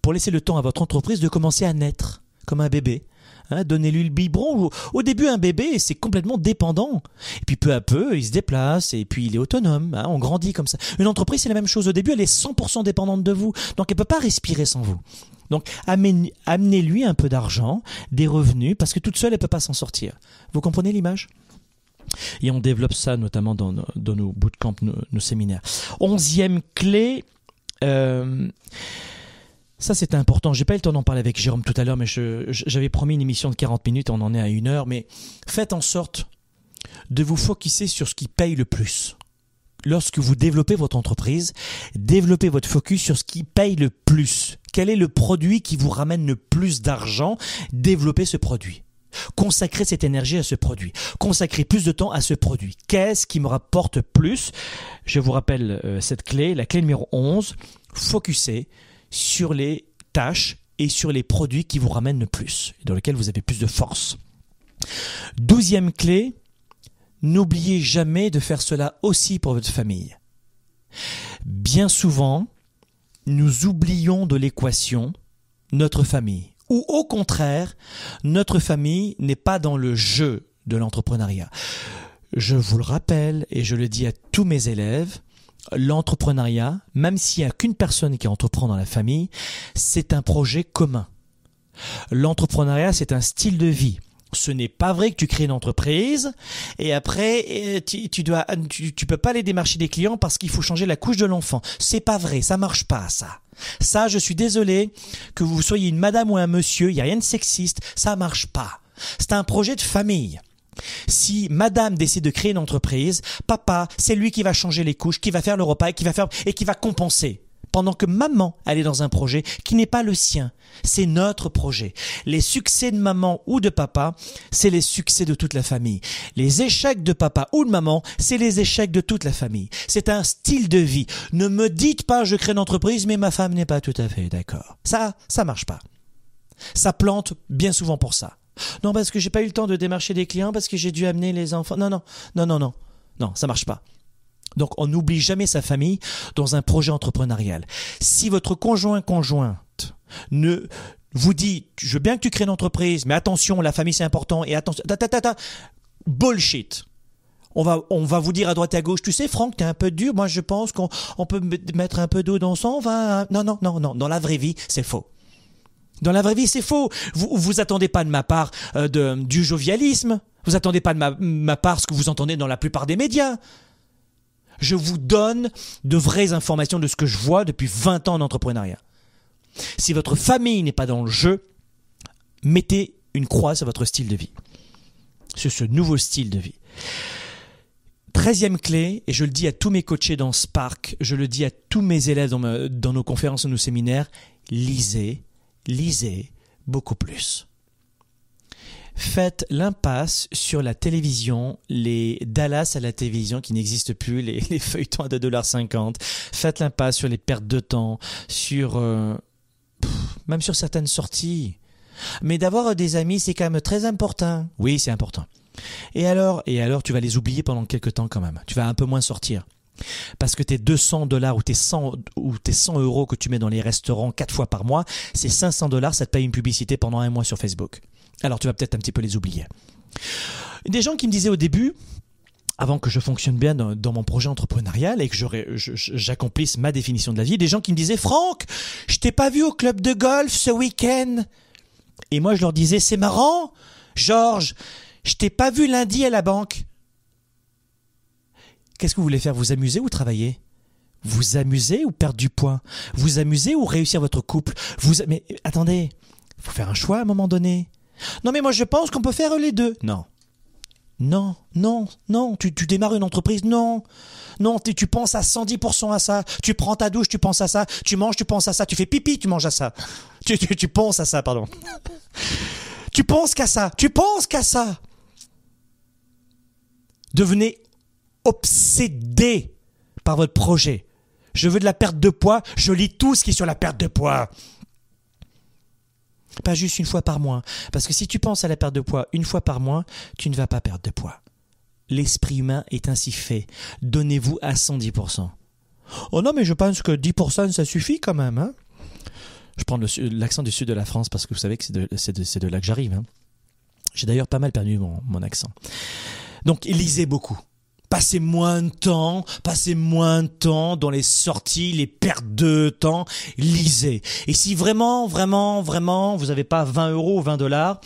pour laisser le temps à votre entreprise de commencer à naître, comme un bébé. Hein, Donnez-lui le biberon. Au début, un bébé, c'est complètement dépendant. Et puis peu à peu, il se déplace et puis il est autonome. Hein, on grandit comme ça. Une entreprise, c'est la même chose. Au début, elle est 100% dépendante de vous. Donc elle peut pas respirer sans vous. Donc amenez-lui un peu d'argent, des revenus, parce que toute seule, elle peut pas s'en sortir. Vous comprenez l'image? Et on développe ça notamment dans, dans nos bootcamps, nos, nos séminaires. Onzième clé, euh, ça c'est important. J'ai pas eu le temps d'en parler avec Jérôme tout à l'heure, mais j'avais promis une émission de 40 minutes, on en est à une heure. Mais faites en sorte de vous focuser sur ce qui paye le plus lorsque vous développez votre entreprise, développez votre focus sur ce qui paye le plus. Quel est le produit qui vous ramène le plus d'argent? Développez ce produit. Consacrez cette énergie à ce produit. Consacrez plus de temps à ce produit. Qu'est-ce qui me rapporte plus? Je vous rappelle euh, cette clé, la clé numéro 11. Focussez sur les tâches et sur les produits qui vous ramènent le plus, dans lesquels vous avez plus de force. Douzième clé, n'oubliez jamais de faire cela aussi pour votre famille. Bien souvent, nous oublions de l'équation notre famille. Ou au contraire, notre famille n'est pas dans le jeu de l'entrepreneuriat. Je vous le rappelle et je le dis à tous mes élèves, l'entrepreneuriat, même s'il n'y a qu'une personne qui entreprend dans la famille, c'est un projet commun. L'entrepreneuriat, c'est un style de vie ce n'est pas vrai que tu crées une entreprise et après euh, tu, tu dois tu, tu, peux pas aller démarcher des clients parce qu'il faut changer la couche de l'enfant. C'est pas vrai, ça marche pas ça. Ça, je suis désolé que vous soyez une madame ou un monsieur, il y a rien de sexiste, ça marche pas. C'est un projet de famille. Si madame décide de créer une entreprise, papa, c'est lui qui va changer les couches, qui va faire le repas et qui va faire et qui va compenser pendant que maman, elle est dans un projet qui n'est pas le sien. C'est notre projet. Les succès de maman ou de papa, c'est les succès de toute la famille. Les échecs de papa ou de maman, c'est les échecs de toute la famille. C'est un style de vie. Ne me dites pas je crée une entreprise, mais ma femme n'est pas tout à fait d'accord. Ça, ça marche pas. Ça plante bien souvent pour ça. Non, parce que j'ai pas eu le temps de démarcher des clients, parce que j'ai dû amener les enfants. Non, non, non, non, non. Non, ça marche pas. Donc on n'oublie jamais sa famille dans un projet entrepreneurial. Si votre conjoint conjointe ne vous dit je veux bien que tu crées une entreprise mais attention la famille c'est important et attention ta, ta, ta, ta, bullshit. On va, on va vous dire à droite et à gauche, tu sais, Franck, t'es un peu dur. Moi, je pense qu'on on peut mettre un peu d'eau dans son vin. Non, non, non, non. Dans la vraie vie, c'est faux. Dans la vraie vie, c'est faux. Vous, vous attendez pas de ma part euh, du jovialisme. Vous attendez pas de ma, ma part ce que vous entendez dans la plupart des médias. Je vous donne de vraies informations de ce que je vois depuis 20 ans d'entrepreneuriat. Si votre famille n'est pas dans le jeu, mettez une croix sur votre style de vie. Sur ce nouveau style de vie. Treizième clé, et je le dis à tous mes coachés dans Spark, je le dis à tous mes élèves dans, dans nos conférences, dans nos séminaires, lisez, lisez beaucoup plus. Faites l'impasse sur la télévision, les Dallas à la télévision qui n'existent plus, les, [LAUGHS] feuilletons à 2,50$. Faites l'impasse sur les pertes de temps, sur euh, même sur certaines sorties. Mais d'avoir des amis, c'est quand même très important. Oui, c'est important. Et alors, et alors, tu vas les oublier pendant quelques temps quand même. Tu vas un peu moins sortir. Parce que tes 200 dollars ou tes 100 ou tes 100 euros que tu mets dans les restaurants quatre fois par mois, c'est 500 dollars, ça te paye une publicité pendant un mois sur Facebook. Alors tu vas peut-être un petit peu les oublier. Des gens qui me disaient au début, avant que je fonctionne bien dans, mon projet entrepreneurial et que j'accomplisse ma définition de la vie, des gens qui me disaient Franck, je t'ai pas vu au club de golf ce week-end. Et moi je leur disais c'est marrant, Georges, je t'ai pas vu lundi à la banque. Qu'est-ce que vous voulez faire Vous amuser ou travailler? Vous amuser ou perdre du poids? Vous amuser ou réussir votre couple? Vous mais attendez, faut faire un choix à un moment donné. Non mais moi je pense qu'on peut faire les deux. Non. Non, non, non, tu, tu démarres une entreprise, non. Non, tu, tu penses à 110% à ça. Tu prends ta douche, tu penses à ça. Tu manges, tu penses à ça. Tu fais pipi, tu manges à ça. [LAUGHS] Tu, tu, tu penses à ça, pardon. [LAUGHS] tu penses qu'à ça. Tu penses qu'à ça. Devenez obsédé par votre projet. Je veux de la perte de poids, je lis tout ce qui est sur la perte de poids. Pas juste une fois par mois. Parce que si tu penses à la perte de poids une fois par mois, tu ne vas pas perdre de poids. L'esprit humain est ainsi fait. Donnez-vous à 110%. Oh non, mais je pense que 10% ça suffit quand même. Hein je prends l'accent du sud de la France parce que vous savez que c'est de, là que j'arrive. Hein. J'ai d'ailleurs pas mal perdu mon, mon accent. Donc lisez beaucoup passez moins de temps, passez moins de temps dans les sorties, les pertes de temps, lisez. Et si vraiment, vraiment, vraiment, vous n'avez pas 20 euros ou 20 dollars,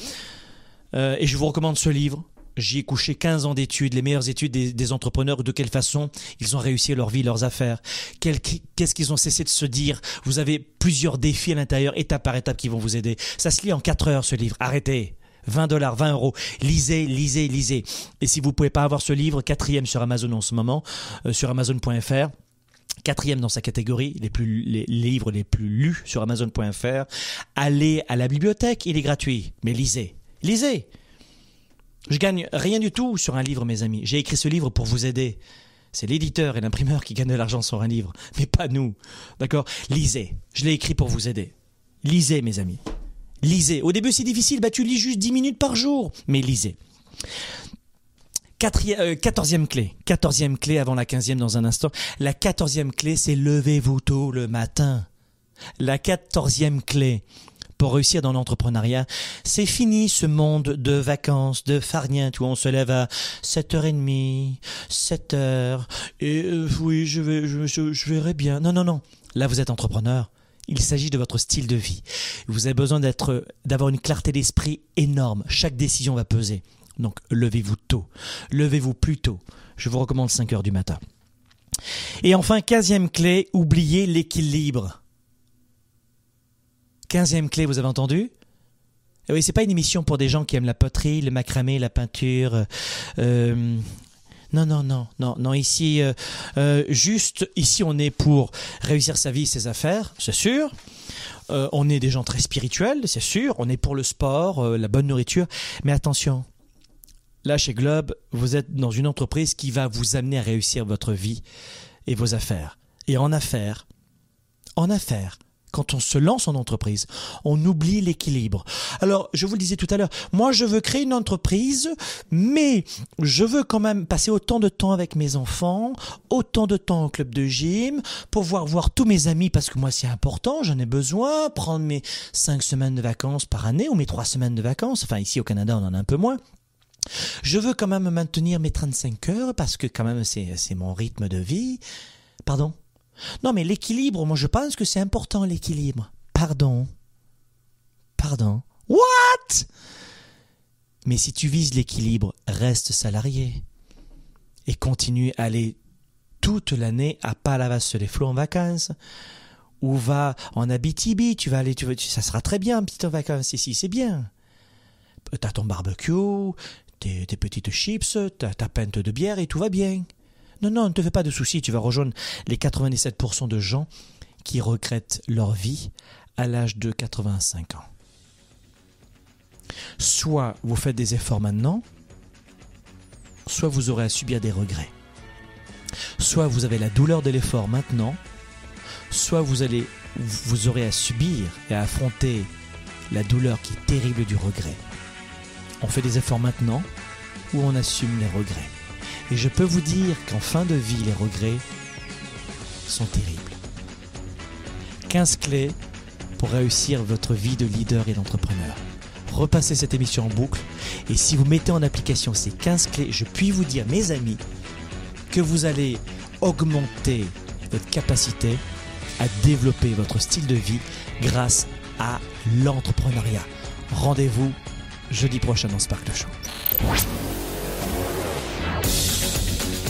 euh, et je vous recommande ce livre, J'y ai couché 15 ans d'études, les meilleures études des, entrepreneurs, de quelle façon ils ont réussi leur vie, leurs affaires. Qu'est-ce qu'ils ont cessé de se dire? Vous avez plusieurs défis à l'intérieur, étape par étape, qui vont vous aider. Ça se lit en 4 heures, ce livre. Arrêtez 20 dollars, 20 euros. Lisez, lisez, lisez. Et si vous pouvez pas avoir ce livre, quatrième sur Amazon en ce moment, euh, sur Amazon.fr, quatrième dans sa catégorie, les, plus, les livres les plus lus sur Amazon.fr. Allez à la bibliothèque, il est gratuit, mais lisez, lisez. Je gagne rien du tout sur un livre, mes amis. J'ai écrit ce livre pour vous aider. C'est l'éditeur et l'imprimeur qui gagnent de l'argent sur un livre, mais pas nous. D'accord? Lisez. Je l'ai écrit pour vous aider. Lisez, mes amis. Lisez. Au début, c'est difficile. Bah, tu lis juste 10 minutes par jour. Mais lisez. Euh, quatorzième clé. Quatorzième clé avant la quinzième dans un instant. La quatorzième clé, c'est levez-vous tôt le matin. La quatorzième clé pour réussir dans l'entrepreneuriat, c'est fini ce monde de vacances, de farniente où on se lève à 7h30, 7h, et euh, oui, je, vais, je, je verrai bien. Non, non, non. Là, vous êtes entrepreneur. Il s'agit de votre style de vie. Vous avez besoin d'être, d'avoir une clarté d'esprit énorme. Chaque décision va peser. Donc, levez-vous tôt. Levez-vous plus tôt. Je vous recommande 5 heures du matin. Et enfin, quinzième clé, oubliez l'équilibre. Quinzième clé, vous avez entendu? Eh oui, c'est pas une émission pour des gens qui aiment la poterie, le macramé, la peinture, euh, non, non, non, non, non. Ici, euh, euh, juste, ici, on est pour réussir sa vie, ses affaires, c'est sûr. Euh, on est des gens très spirituels, c'est sûr. On est pour le sport, la bonne nourriture. Mais attention, là, chez Globe, vous êtes dans une entreprise qui va vous amener à réussir votre vie et vos affaires. Et en affaires, en affaires, quand on se lance en entreprise, on oublie l'équilibre. Alors, je vous le disais tout à l'heure, moi je veux créer une entreprise, mais je veux quand même passer autant de temps avec mes enfants, autant de temps au club de gym, pouvoir voir tous mes amis parce que moi c'est important, j'en ai besoin, prendre mes cinq semaines de vacances par année ou mes trois semaines de vacances, enfin ici au Canada on en a un peu moins. Je veux quand même maintenir mes 35 heures parce que quand même c'est mon rythme de vie. Pardon? Non, mais l'équilibre, moi je pense que c'est important l'équilibre. Pardon. Pardon. What? Mais si tu vises l'équilibre, reste salarié. Et continue à aller toute l'année à Palavas les flots en vacances. Ou va en Abitibi, tu vas aller, tu ça sera très bien, petite vacances ici, c'est bien. T'as ton barbecue, tes, petites chips, ta, ta pinte de bière et tout va bien. Non, non, ne te fais pas de soucis, tu vas rejoindre les 97% de gens qui regrettent leur vie à l'âge de 85 ans. Soit vous faites des efforts maintenant, soit vous aurez à subir des regrets. Soit vous avez la douleur de l'effort maintenant, soit vous allez vous aurez à subir et à affronter la douleur qui est terrible du regret. On fait des efforts maintenant ou on assume les regrets. Et je peux vous dire qu'en fin de vie, les regrets sont terribles. 15 clés pour réussir votre vie de leader et d'entrepreneur. Repassez cette émission en boucle et si vous mettez en application ces 15 clés, je puis vous dire, mes amis, que vous allez augmenter votre capacité à développer votre style de vie grâce à l'entrepreneuriat. Rendez-vous jeudi prochain dans Spark Show